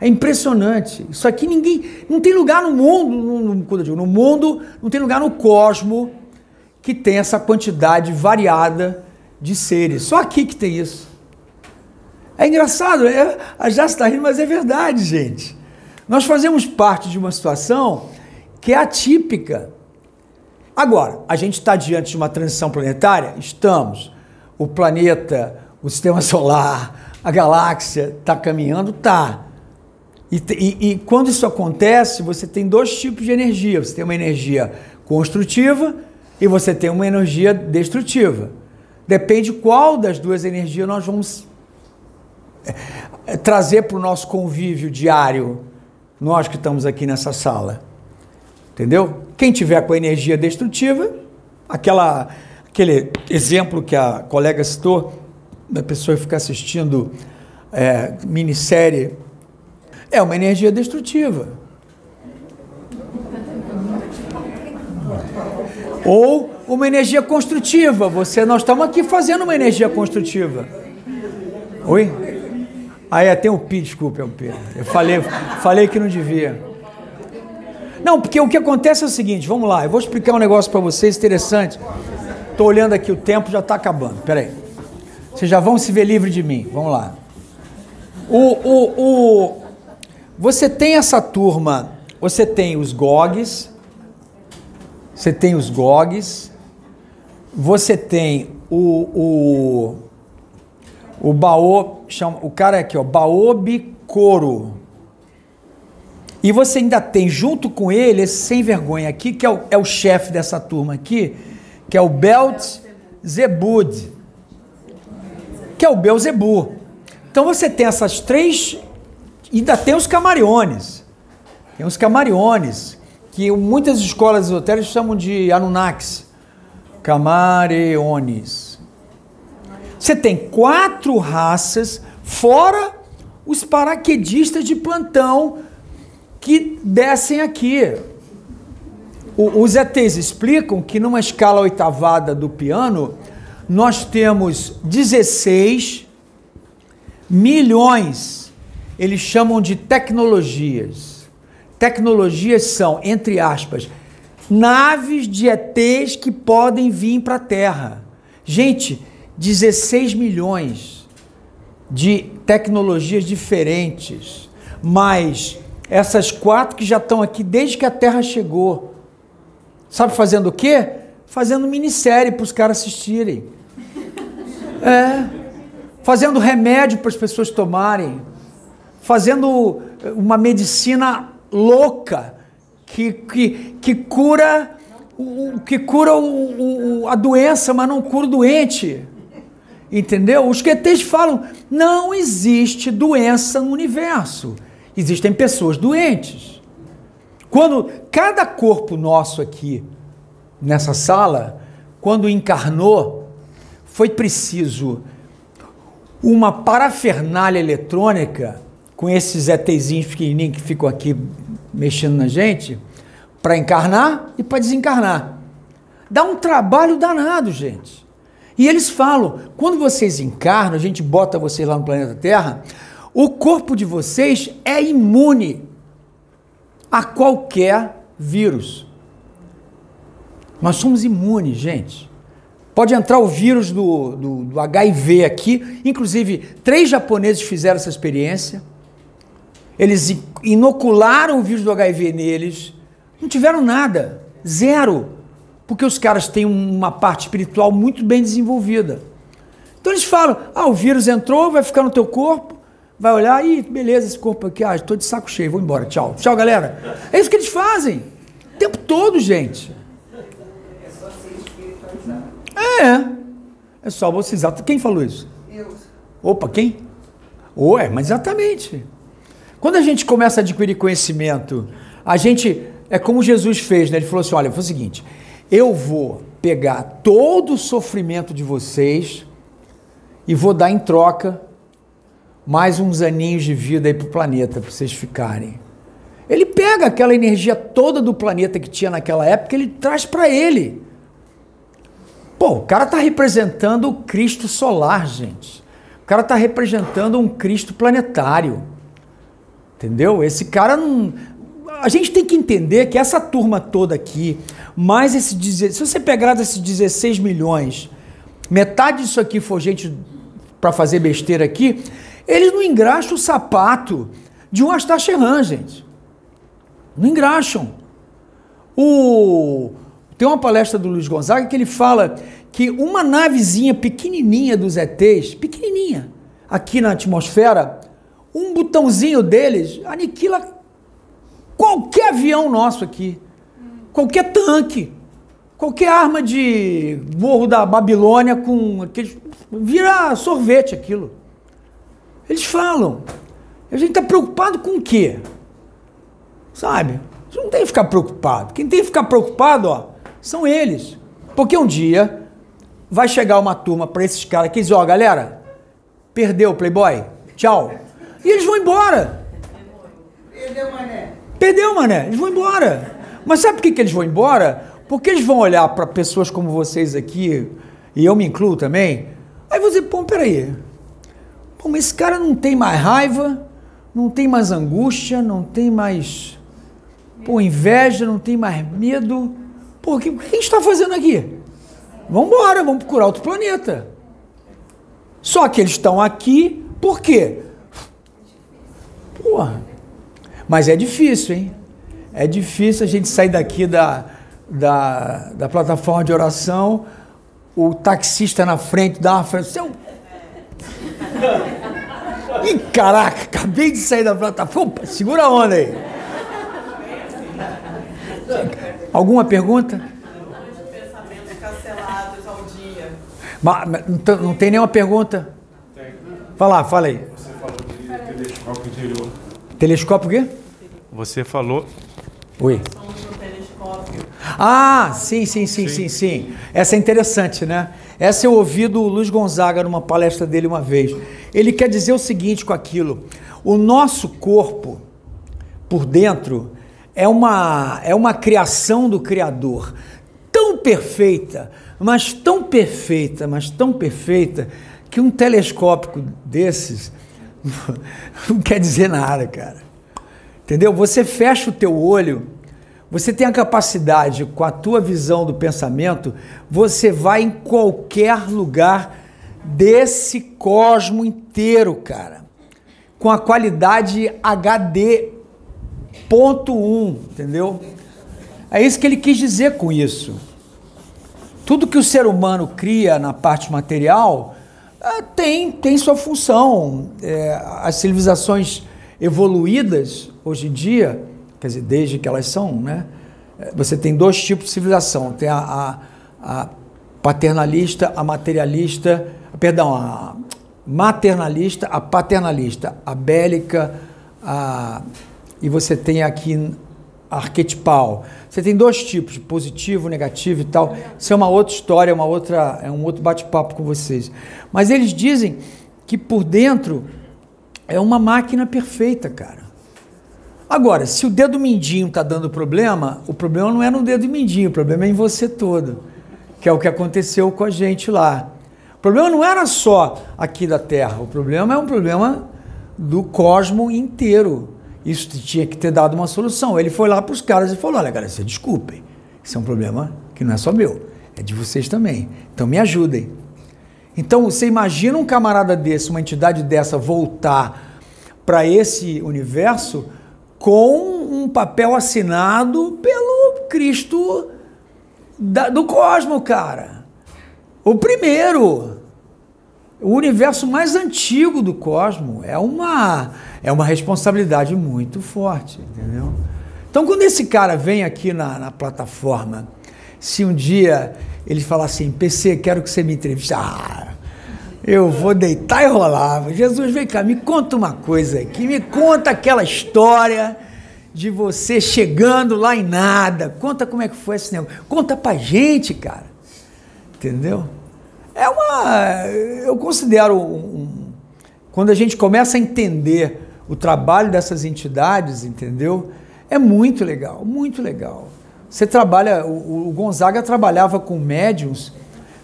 É impressionante. Isso aqui ninguém. Não tem lugar no mundo, no, no, no mundo, não tem lugar no cosmo que tem essa quantidade variada de seres. Só aqui que tem isso. É engraçado, é, a está rindo, mas é verdade, gente. Nós fazemos parte de uma situação que é atípica. Agora, a gente está diante de uma transição planetária? Estamos. O planeta, o sistema solar, a galáxia está caminhando? Tá. E, e, e quando isso acontece, você tem dois tipos de energia. Você tem uma energia construtiva e você tem uma energia destrutiva. Depende qual das duas energias nós vamos é, trazer para o nosso convívio diário, nós que estamos aqui nessa sala. Entendeu? Quem tiver com a energia destrutiva, aquela, aquele exemplo que a colega citou, da pessoa ficar assistindo é, minissérie, é uma energia destrutiva. Ou uma energia construtiva. Você, nós estamos aqui fazendo uma energia construtiva. Oi? Ah, é, tem um P, desculpa, é o P. Eu falei, falei que não devia. Não, porque o que acontece é o seguinte, vamos lá, eu vou explicar um negócio para vocês interessante. Estou olhando aqui, o tempo já está acabando. Peraí. Vocês já vão se ver livre de mim. Vamos lá. O, o, o, você tem essa turma, você tem os GOGs, você tem os GOGs, você tem o, o, o Baô, chama, o cara aqui, ó, Baobi Coro. E você ainda tem junto com ele esse sem vergonha aqui, que é o, é o chefe dessa turma aqui, que é o Belt Zebud, que é o Belzebu. Então você tem essas três, ainda tem os camariones. Tem os camariones, que muitas escolas esotéricas chamam de Anunnakis, Camareones. Você tem quatro raças, fora os paraquedistas de plantão que descem aqui. O, os ETs explicam que numa escala oitavada do piano, nós temos 16 milhões, eles chamam de tecnologias tecnologias são, entre aspas, naves de ETs que podem vir para a Terra. Gente, 16 milhões de tecnologias diferentes, mas essas quatro que já estão aqui desde que a Terra chegou. Sabe fazendo o quê? Fazendo minissérie para os caras assistirem. É. Fazendo remédio para as pessoas tomarem. Fazendo uma medicina louca que, que, que cura o, que cura o, o, a doença, mas não cura o doente. Entendeu? Os QTs falam: não existe doença no universo. Existem pessoas doentes. Quando cada corpo nosso aqui, nessa sala, quando encarnou, foi preciso uma parafernália eletrônica com esses ETzinhos pequenininhos que ficam aqui mexendo na gente, para encarnar e para desencarnar. Dá um trabalho danado, gente. E eles falam: quando vocês encarnam, a gente bota vocês lá no planeta Terra, o corpo de vocês é imune a qualquer vírus. Nós somos imunes, gente. Pode entrar o vírus do, do, do HIV aqui. Inclusive, três japoneses fizeram essa experiência. Eles inocularam o vírus do HIV neles, não tiveram nada, zero, porque os caras têm uma parte espiritual muito bem desenvolvida. Então eles falam: ah, o vírus entrou, vai ficar no teu corpo, vai olhar, e beleza, esse corpo aqui, ah, estou de saco cheio, vou embora, tchau. Tchau, galera. É isso que eles fazem. O tempo todo, gente. É só ser espiritualizado. É. É só você exato. Quem falou isso? Eu. Opa, quem? Ué, mas exatamente. Quando a gente começa a adquirir conhecimento, a gente. É como Jesus fez, né? Ele falou assim: olha, foi o seguinte, eu vou pegar todo o sofrimento de vocês e vou dar em troca mais uns aninhos de vida aí para o planeta, para vocês ficarem. Ele pega aquela energia toda do planeta que tinha naquela época, ele traz para ele. Pô, o cara está representando o Cristo solar, gente. O cara está representando um Cristo planetário. Entendeu? Esse cara não. A gente tem que entender que essa turma toda aqui, mais esse. Se você pegar esses 16 milhões, metade disso aqui for gente para fazer besteira aqui, eles não engraxam o sapato de um Astacheran, gente. Não engraxam. O... Tem uma palestra do Luiz Gonzaga que ele fala que uma navezinha pequenininha dos ETs, pequenininha, aqui na atmosfera, um botãozinho deles aniquila qualquer avião nosso aqui, qualquer tanque, qualquer arma de morro da Babilônia com aqueles, vira sorvete aquilo. Eles falam. A gente está preocupado com o quê? Sabe? Você não tem que ficar preocupado. Quem tem que ficar preocupado, ó, são eles. Porque um dia vai chegar uma turma para esses caras que dizem, ó, galera, perdeu o Playboy, tchau. E eles vão embora. Perdeu, mané. Perdeu, mané, eles vão embora. Mas sabe por que, que eles vão embora? Porque eles vão olhar para pessoas como vocês aqui, e eu me incluo também, aí você, pô, peraí. Pô, mas esse cara não tem mais raiva, não tem mais angústia, não tem mais pô, inveja, não tem mais medo. Pô, o que, que a gente está fazendo aqui? Vamos embora, vamos procurar outro planeta. Só que eles estão aqui, por quê? Porra. Mas é difícil, hein? É difícil a gente sair daqui da, da, da plataforma de oração, o taxista na frente dá uma frente. Seu... Ih, caraca, acabei de sair da plataforma. Segura a onda aí. Alguma pergunta? Pensamentos cancelados ao dia. Ma- ma- Não tem- não tem nenhuma pergunta? Fala, fala aí. Telescópio interior. Telescópio o quê? Você falou. Oi. Ah, sim, sim, sim, sim, sim. Essa é interessante, né? Essa eu ouvi do Luiz Gonzaga numa palestra dele uma vez. Ele quer dizer o seguinte com aquilo: o nosso corpo, por dentro, é uma, é uma criação do Criador tão perfeita, mas tão perfeita, mas tão perfeita, que um telescópio desses não quer dizer nada, cara. Entendeu? Você fecha o teu olho, você tem a capacidade, com a tua visão do pensamento, você vai em qualquer lugar desse cosmo inteiro, cara. Com a qualidade HD ponto um, entendeu? É isso que ele quis dizer com isso. Tudo que o ser humano cria na parte material tem, tem sua função. É, as civilizações evoluídas hoje em dia, quer dizer, desde que elas são, né? é, Você tem dois tipos de civilização. Tem a, a- a paternalista, a materialista, perdão, a maternalista, a paternalista, a bélica, a, e você tem aqui arquetipal. Você tem dois tipos, positivo, negativo e tal. Isso é uma outra história, uma outra, é um outro bate-papo com vocês. Mas eles dizem que por dentro é uma máquina perfeita, cara. Agora, se o dedo mindinho está dando problema, o problema não é no dedo mindinho, o problema é em você todo, que é o que aconteceu com a gente lá. O problema não era só aqui da Terra, o problema é um problema do cosmo inteiro. Isso tinha que ter dado uma solução. Ele foi lá para os caras e falou: Olha, galera, vocês desculpem, isso é um problema que não é só meu, é de vocês também. Então me ajudem. Então você imagina um camarada desse, uma entidade dessa, voltar para esse universo com um papel assinado pelo Cristo da- do cosmo, cara. O primeiro. o universo mais antigo do cosmos. É uma, é uma responsabilidade muito forte, entendeu? Então, quando esse cara vem aqui na, na plataforma, se um dia ele falar assim, PC, quero que você me entreviste, ah, eu vou deitar e rolar. Jesus, vem cá, me conta uma coisa aqui, me conta aquela história de você chegando lá em nada. Conta como é que foi esse negócio. Conta pra gente, cara. Entendeu? É uma. Eu considero um, quando a gente começa a entender o trabalho dessas entidades, entendeu? É muito legal, muito legal. Você trabalha, o, o Gonzaga trabalhava com médiums.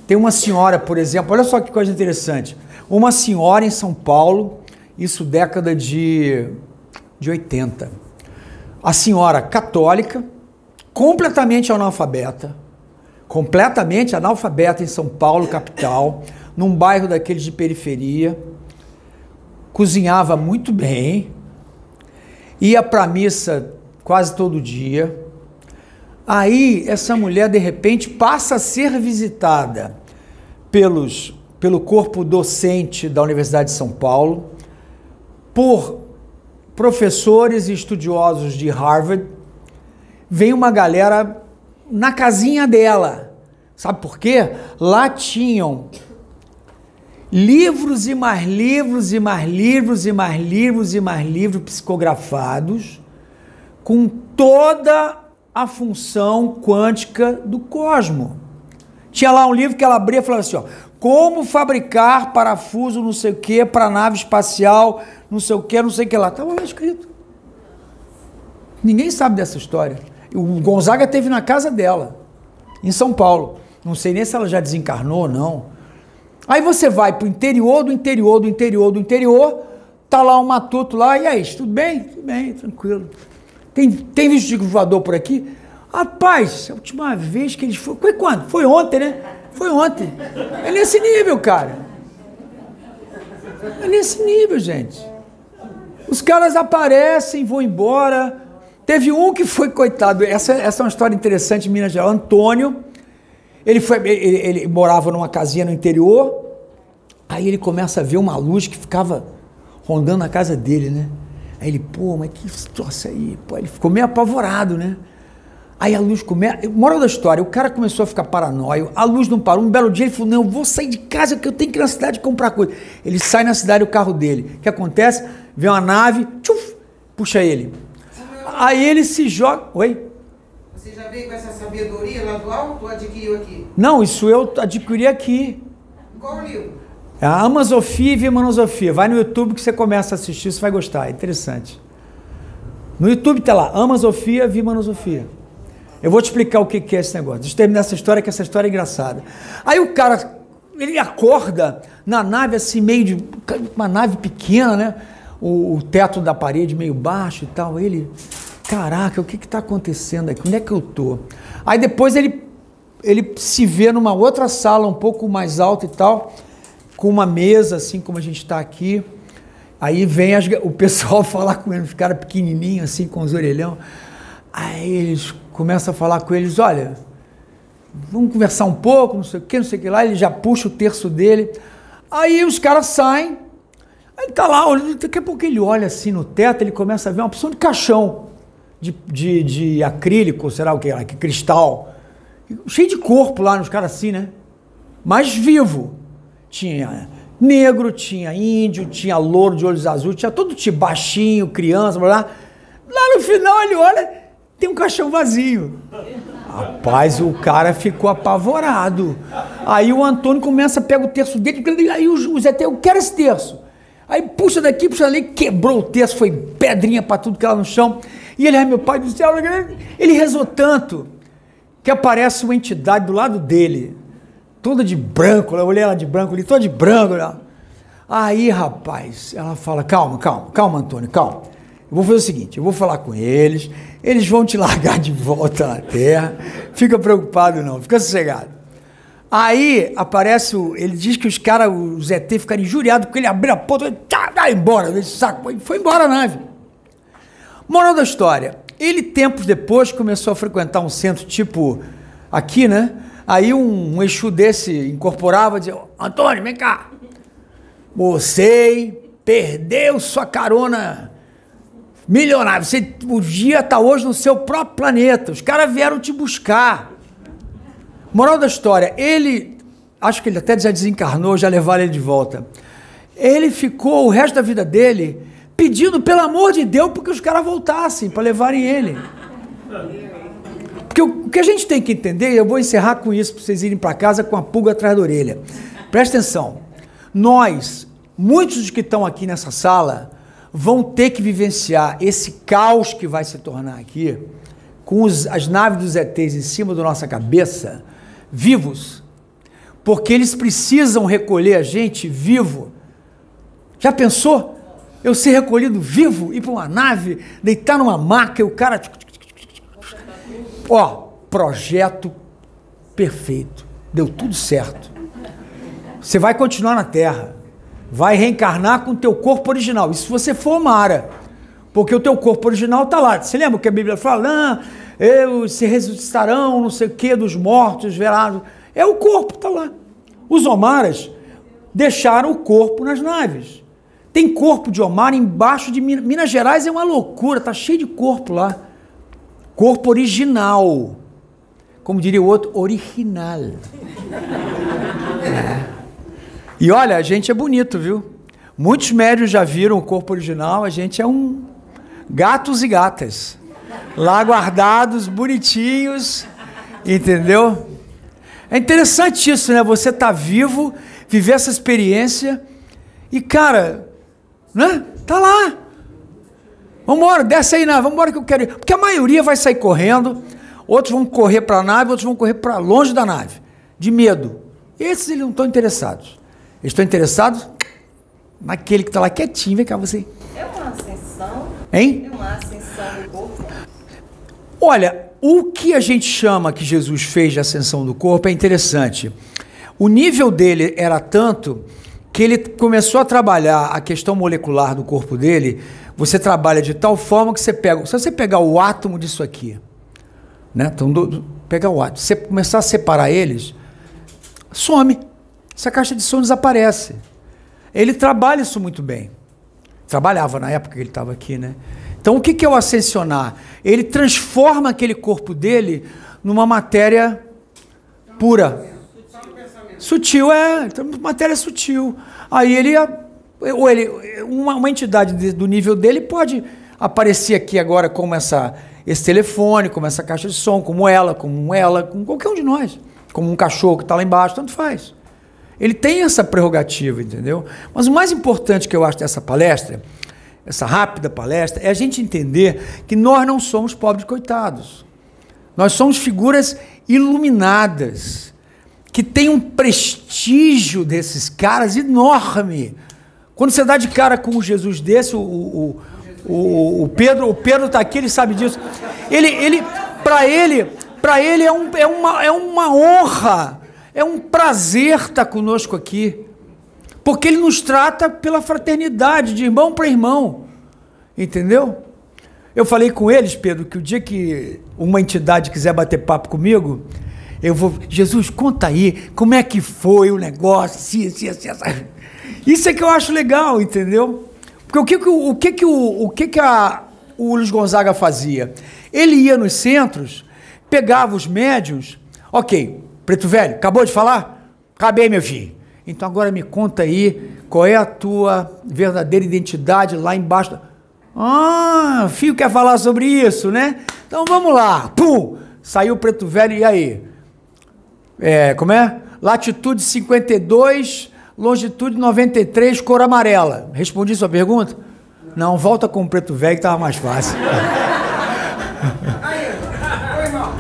Tem uma senhora, por exemplo, olha só que coisa interessante. Uma senhora em São Paulo, isso década de, de 80. A senhora católica, completamente analfabeta, completamente analfabeta em São Paulo, capital, num bairro daqueles de periferia, cozinhava muito bem, ia para a missa quase todo dia. Aí essa mulher de repente passa a ser visitada pelos, pelo corpo docente da Universidade de São Paulo, por professores e estudiosos de Harvard. Vem uma galera na casinha dela. Sabe por quê? Lá tinham livros e mais livros e mais livros e mais livros e mais livros psicografados com toda a função quântica do cosmo. Tinha lá um livro que ela abria e falava assim, ó, como fabricar parafuso não sei o que para nave espacial, não sei o que, não sei o que lá. Estava lá escrito. Ninguém sabe dessa história. O Gonzaga teve na casa dela, em São Paulo. Não sei nem se ela já desencarnou ou não. Aí você vai para o interior do interior do interior do interior, tá lá um matuto lá, e aí, tudo bem? Tudo bem, tranquilo. Tem, tem visto voador por aqui? Rapaz, a última vez que eles foram. Foi quando? Foi ontem, né? Foi ontem. É nesse nível, cara. É nesse nível, gente. Os caras aparecem, vão embora. Teve um que foi, coitado, essa, essa é uma história interessante em Minas Gerais. Antônio, ele, foi, ele, ele morava numa casinha no interior, aí ele começa a ver uma luz que ficava rondando a casa dele, né? Aí ele, pô, mas que situação aí? Pô, ele ficou meio apavorado, né? Aí a luz começa. Moral da história, o cara começou a ficar paranoico, a luz não parou. Um belo dia ele falou: Não, eu vou sair de casa que eu tenho que ir na cidade comprar coisa. Ele sai na cidade o carro dele. O que acontece? Vem uma nave, tchuf, puxa ele. Aí ele se joga. Oi? Você já veio com essa sabedoria lá do alto ou adquiriu aqui? Não, isso eu adquiri aqui. Qual livro? É a Amazofia e Vimanosofia. Vai no YouTube que você começa a assistir, você vai gostar. É interessante. No YouTube tá lá, Amazofia, Vimanosofia. Eu vou te explicar o que é esse negócio. Deixa eu terminar essa história, que essa história é engraçada. Aí o cara, ele acorda na nave assim, meio de. Uma nave pequena, né? O, o teto da parede meio baixo e tal. Ele, caraca, o que está acontecendo aqui? Onde é que eu tô? Aí depois ele, ele se vê numa outra sala um pouco mais alta e tal, com uma mesa, assim como a gente está aqui. Aí vem as, o pessoal falar com ele, os caras pequenininhos, assim, com os orelhão. Aí eles começam a falar com eles, olha, vamos conversar um pouco, não sei o que, não sei o que lá. Ele já puxa o terço dele. Aí os caras saem. Ele tá lá, daqui a pouco ele olha assim no teto, ele começa a ver uma opção de caixão de, de, de acrílico, será o que? Cristal. Cheio de corpo lá nos caras assim, né? Mas vivo. Tinha negro, tinha índio, tinha louro de olhos azuis, tinha todo tipo, baixinho, criança, blá, blá. Lá no final ele olha, tem um caixão vazio. Rapaz, o cara ficou apavorado. Aí o Antônio começa, pega o terço dele, aí o Zé eu quero esse terço. Aí puxa daqui, puxa dali, quebrou o terço, foi pedrinha para tudo que era no chão. E ele, ai meu pai do céu, ele rezou tanto que aparece uma entidade do lado dele, toda de branco, eu olhei ela de branco ali, toda de branco. Né? Aí, rapaz, ela fala: calma, calma, calma, Antônio, calma. Eu vou fazer o seguinte: eu vou falar com eles, eles vão te largar de volta na terra. Fica preocupado, não, fica sossegado. Aí aparece, o, ele diz que os caras, os ET, ficaram injuriados porque ele abriu a porta e vai embora, desse saco. Foi embora a nave. Moral da história: ele, tempos depois, começou a frequentar um centro tipo aqui, né? Aí um, um Exu desse incorporava e dizia: Antônio, vem cá. Você perdeu sua carona milionário. Você podia estar hoje no seu próprio planeta. Os caras vieram te buscar. Moral da história, ele, acho que ele até já desencarnou, já levaram ele de volta. Ele ficou o resto da vida dele pedindo, pelo amor de Deus, porque os caras voltassem para levarem ele. Porque o, que a gente tem que entender, eu vou encerrar com isso para vocês irem para casa com a pulga atrás da orelha. Presta atenção. Nós, muitos dos que estão aqui nessa sala, vão ter que vivenciar esse caos que vai se tornar aqui, com os, as naves dos ETs em cima da nossa cabeça, vivos, porque eles precisam recolher a gente vivo. Já pensou? Eu ser recolhido vivo, ir para uma nave, deitar numa maca e o cara. Ó, projeto perfeito. Deu tudo certo. Você vai continuar na Terra. Vai reencarnar com o teu corpo original. Isso se você for Mara. Porque o teu corpo original está lá. Você lembra que a Bíblia fala? Ah, eu, se ressuscitarão, não sei o que, dos mortos, velados. É o corpo, está lá. Os Omaras deixaram o corpo nas naves. Tem corpo de Omar embaixo de Minas. Minas Gerais é uma loucura, tá cheio de corpo lá. Corpo original. Como diria o outro, original. É. E olha, a gente é bonito, viu? Muitos médios já viram o corpo original, a gente é um gatos e gatas. Lá guardados, bonitinhos, entendeu? É interessante isso, né? Você tá vivo, viver essa experiência e, cara, né? Tá lá. Vambora, desce aí, né? Vambora que eu quero ir. Porque a maioria vai sair correndo, outros vão correr para a nave, outros vão correr para longe da nave, de medo. Esses eles não estão interessados. Eles estão interessados naquele que está lá quietinho, vem cá você. É uma ascensão? Hein? É uma ascensão do corpo? Olha, o que a gente chama que Jesus fez de ascensão do corpo é interessante. O nível dele era tanto que ele começou a trabalhar a questão molecular do corpo dele. Você trabalha de tal forma que você pega. Se você pegar o átomo disso aqui, né? Então, do, pegar o átomo, você começar a separar eles, some. Essa caixa de som desaparece. Ele trabalha isso muito bem. Trabalhava na época que ele estava aqui, né? Então, o que é o ascensionar? Ele transforma aquele corpo dele numa matéria pura. Sutil, é. Então, matéria sutil. Aí ele, ou ele uma, uma entidade de, do nível dele pode aparecer aqui agora como essa, esse telefone, como essa caixa de som, como ela, como ela, como qualquer um de nós. Como um cachorro que está lá embaixo, tanto faz. Ele tem essa prerrogativa, entendeu? Mas o mais importante que eu acho dessa palestra, essa rápida palestra, é a gente entender que nós não somos pobres coitados. Nós somos figuras iluminadas que tem um prestígio desses caras enorme. Quando você dá de cara com um Jesus desse, o, o, o, o Pedro, o Pedro está aqui, ele sabe disso. Ele, ele, para ele, para ele é, um, é, uma, é uma honra, é um prazer estar tá conosco aqui, porque ele nos trata pela fraternidade, de irmão para irmão, entendeu? Eu falei com eles, Pedro, que o dia que uma entidade quiser bater papo comigo, eu vou, Jesus, conta aí, como é que foi o negócio, se, se, se, Isso é que eu acho legal, entendeu? Porque o que, que, o, que, que, o, o, que, que a, o Luiz Gonzaga fazia? Ele ia nos centros, pegava os médios, ok, Preto Velho, acabou de falar? Acabei, meu filho. Então agora me conta aí qual é a tua verdadeira identidade lá embaixo. Ah, filho quer falar sobre isso, né? Então vamos lá. Pum! Saiu o Preto Velho, e aí? É, como é? Latitude 52, longitude 93, cor amarela. Respondi sua pergunta? Não, volta com o preto velho que estava mais fácil. Aí, ô irmão,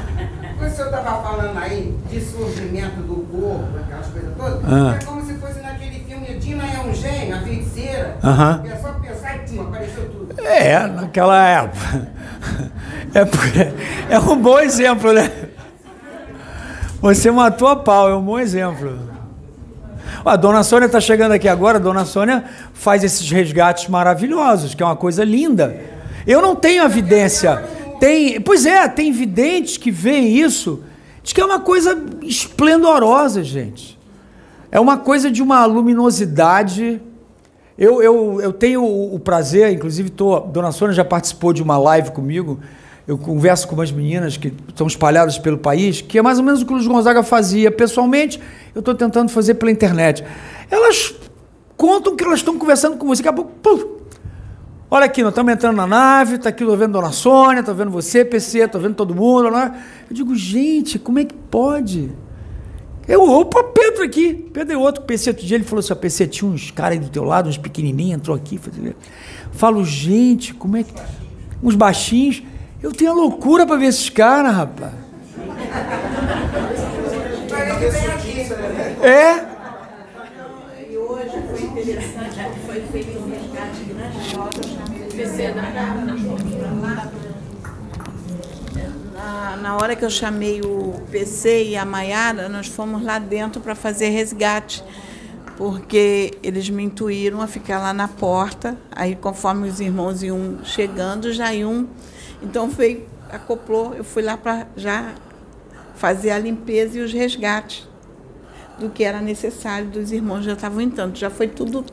quando o senhor estava falando aí de surgimento do corpo, aquelas coisas todas, Ah. é como se fosse naquele filme Dina é um gênio, a feiticeira. Aham. É só pensar e pum, apareceu tudo. É, naquela época. É, é um bom exemplo, né? Você matou a pau, é um bom exemplo. A dona Sônia está chegando aqui agora, a dona Sônia faz esses resgates maravilhosos, que é uma coisa linda. Eu não tenho evidência. Tem, pois é, tem videntes que veem isso, diz que é uma coisa esplendorosa, gente. É uma coisa de uma luminosidade Eu, eu, eu tenho o, o prazer, inclusive, tô, Dona Sônia já participou de uma live comigo. Eu converso com umas meninas que estão espalhadas pelo país, que é mais ou menos o que o Luiz Gonzaga fazia pessoalmente, eu estou tentando fazer pela internet. Elas contam que elas estão conversando com você, daqui a pouco, Olha aqui, nós estamos entrando na nave, está aqui, estou vendo Dona Sônia, estou vendo você, PC, estou vendo todo mundo. Né? Eu digo, gente, como é que pode? Eu, opa, Pedro aqui. Pedro é outro. PC, outro dia ele falou assim: PC, tinha uns caras aí do teu lado, uns pequenininhos, entrou aqui. Falo, gente, como é que. Uns baixinhos. Eu tenho a loucura para ver esses caras, rapaz. É? E hoje foi interessante porque foi feito um resgate. PC na, na hora que eu chamei o PC e a Maiara, nós fomos lá dentro para fazer resgate porque eles me intuíram a ficar lá na porta. Aí, conforme os irmãos iam chegando, já iam então veio, acoplou, eu fui lá para já fazer a limpeza e os resgates do que era necessário dos irmãos já estavam entrando, já foi tudo.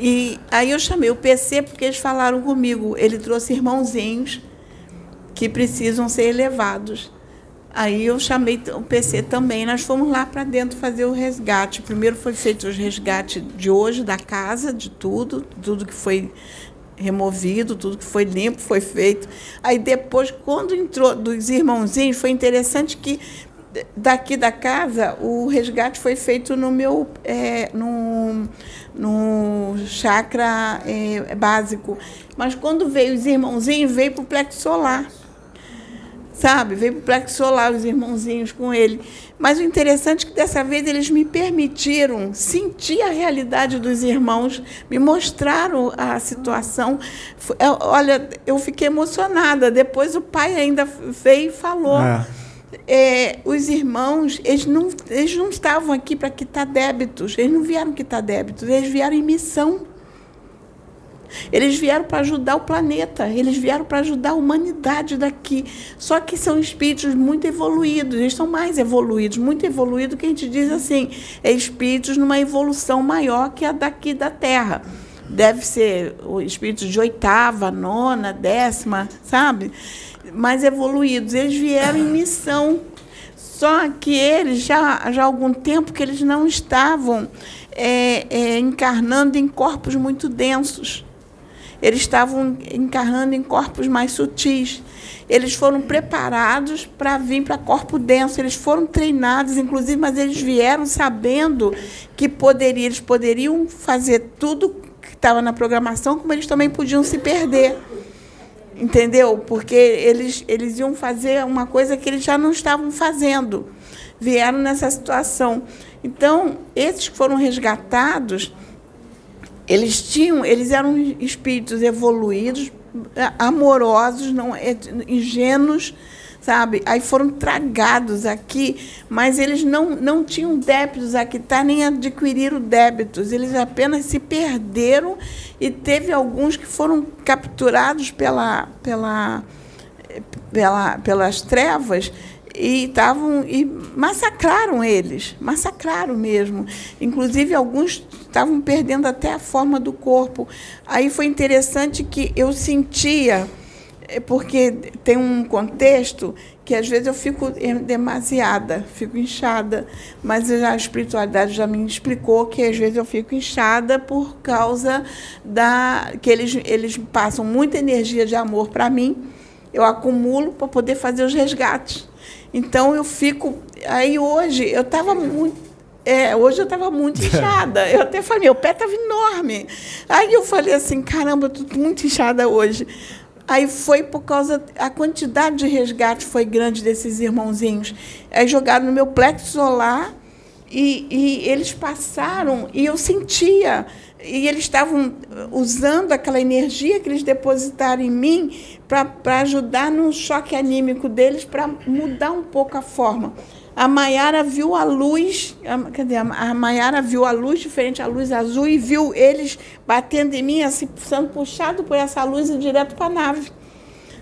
E aí eu chamei o PC porque eles falaram comigo, ele trouxe irmãozinhos que precisam ser elevados. Aí eu chamei o PC também, nós fomos lá para dentro fazer o resgate. Primeiro foi feito os resgate de hoje da casa, de tudo, tudo que foi removido, tudo que foi limpo foi feito. Aí depois, quando entrou dos irmãozinhos, foi interessante que daqui da casa o resgate foi feito no meu é, no, no chakra é, básico. Mas quando veio os irmãozinhos, veio para o plexo solar sabe? Veio para o plexo solar, os irmãozinhos com ele. Mas o interessante é que dessa vez eles me permitiram sentir a realidade dos irmãos, me mostraram a situação. Olha, eu fiquei emocionada. Depois o pai ainda veio e falou. É. É, os irmãos, eles não, eles não estavam aqui para quitar débitos, eles não vieram quitar débitos, eles vieram em missão. Eles vieram para ajudar o planeta, eles vieram para ajudar a humanidade daqui. Só que são espíritos muito evoluídos, eles são mais evoluídos, muito evoluídos, que a gente diz assim, é espíritos numa evolução maior que a daqui da Terra. Deve ser o espírito de oitava, nona, décima, sabe? Mais evoluídos. Eles vieram em missão. Só que eles, já, já há algum tempo que eles não estavam é, é, encarnando em corpos muito densos eles estavam encarnando em corpos mais sutis. Eles foram preparados para vir para corpo denso, eles foram treinados, inclusive, mas eles vieram sabendo que poderia, eles poderiam fazer tudo que estava na programação, como eles também podiam se perder. Entendeu? Porque eles, eles iam fazer uma coisa que eles já não estavam fazendo. Vieram nessa situação. Então, esses que foram resgatados, eles tinham, eles eram espíritos evoluídos, amorosos, não é, ingênuos, sabe? Aí foram tragados aqui, mas eles não, não tinham débitos a quitar, nem adquiriram débitos. Eles apenas se perderam e teve alguns que foram capturados pela, pela, pela, pelas trevas e estavam e massacraram eles, massacraram mesmo. Inclusive alguns estavam perdendo até a forma do corpo. Aí foi interessante que eu sentia, é, porque tem um contexto que às vezes eu fico demasiada, fico inchada, mas a espiritualidade já me explicou que às vezes eu fico inchada por causa da que eles eles passam muita energia de amor para mim, eu acumulo para poder fazer os resgates. Então eu fico. Aí hoje eu estava muito. É, hoje eu estava muito inchada. Eu até falei, meu pé estava enorme. Aí eu falei assim, caramba, estou muito inchada hoje. Aí foi por causa. A quantidade de resgate foi grande desses irmãozinhos. Aí jogaram no meu plexo solar e, e eles passaram e eu sentia e eles estavam usando aquela energia que eles depositaram em mim para ajudar no choque anímico deles, para mudar um pouco a forma. A Maiara viu a luz, a, cadê? A Maiara viu a luz diferente, a luz azul, e viu eles batendo em mim, assim, sendo puxado por essa luz e direto para a nave.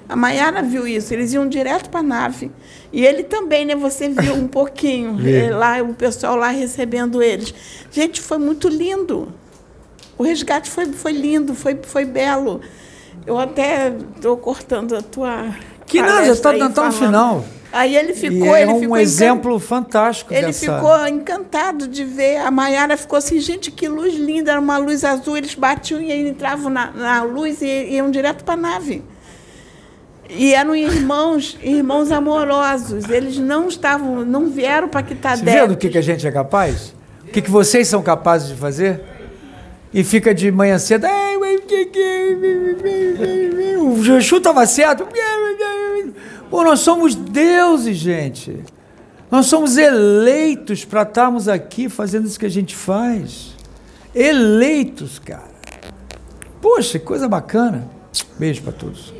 A Maiara viu isso, eles iam direto para a nave. E ele também, né? Você viu um pouquinho, lá o pessoal lá recebendo eles. Gente, foi muito lindo. O resgate foi, foi lindo, foi, foi belo. Eu até estou cortando a tua. Que nada, já palestra está tá no final. Aí ele E ficou, é ele um ficou exemplo fantástico ele dessa... ficou encantado de ver. A Maiara ficou assim, gente, que luz linda, era uma luz azul. Eles batiam e aí entravam na, na luz e iam direto para a nave. E eram irmãos, irmãos amorosos. Eles não estavam, não vieram para Você Quitadé. vê do que, que a gente é capaz? O que, que vocês são capazes de fazer? E fica de manhã cedo. "Ai, mas que que- O Exu estava certo. Pô, nós somos deuses, gente. Nós somos eleitos para estarmos aqui fazendo isso que a gente faz. Eleitos, cara. Poxa, coisa bacana. Beijo para todos.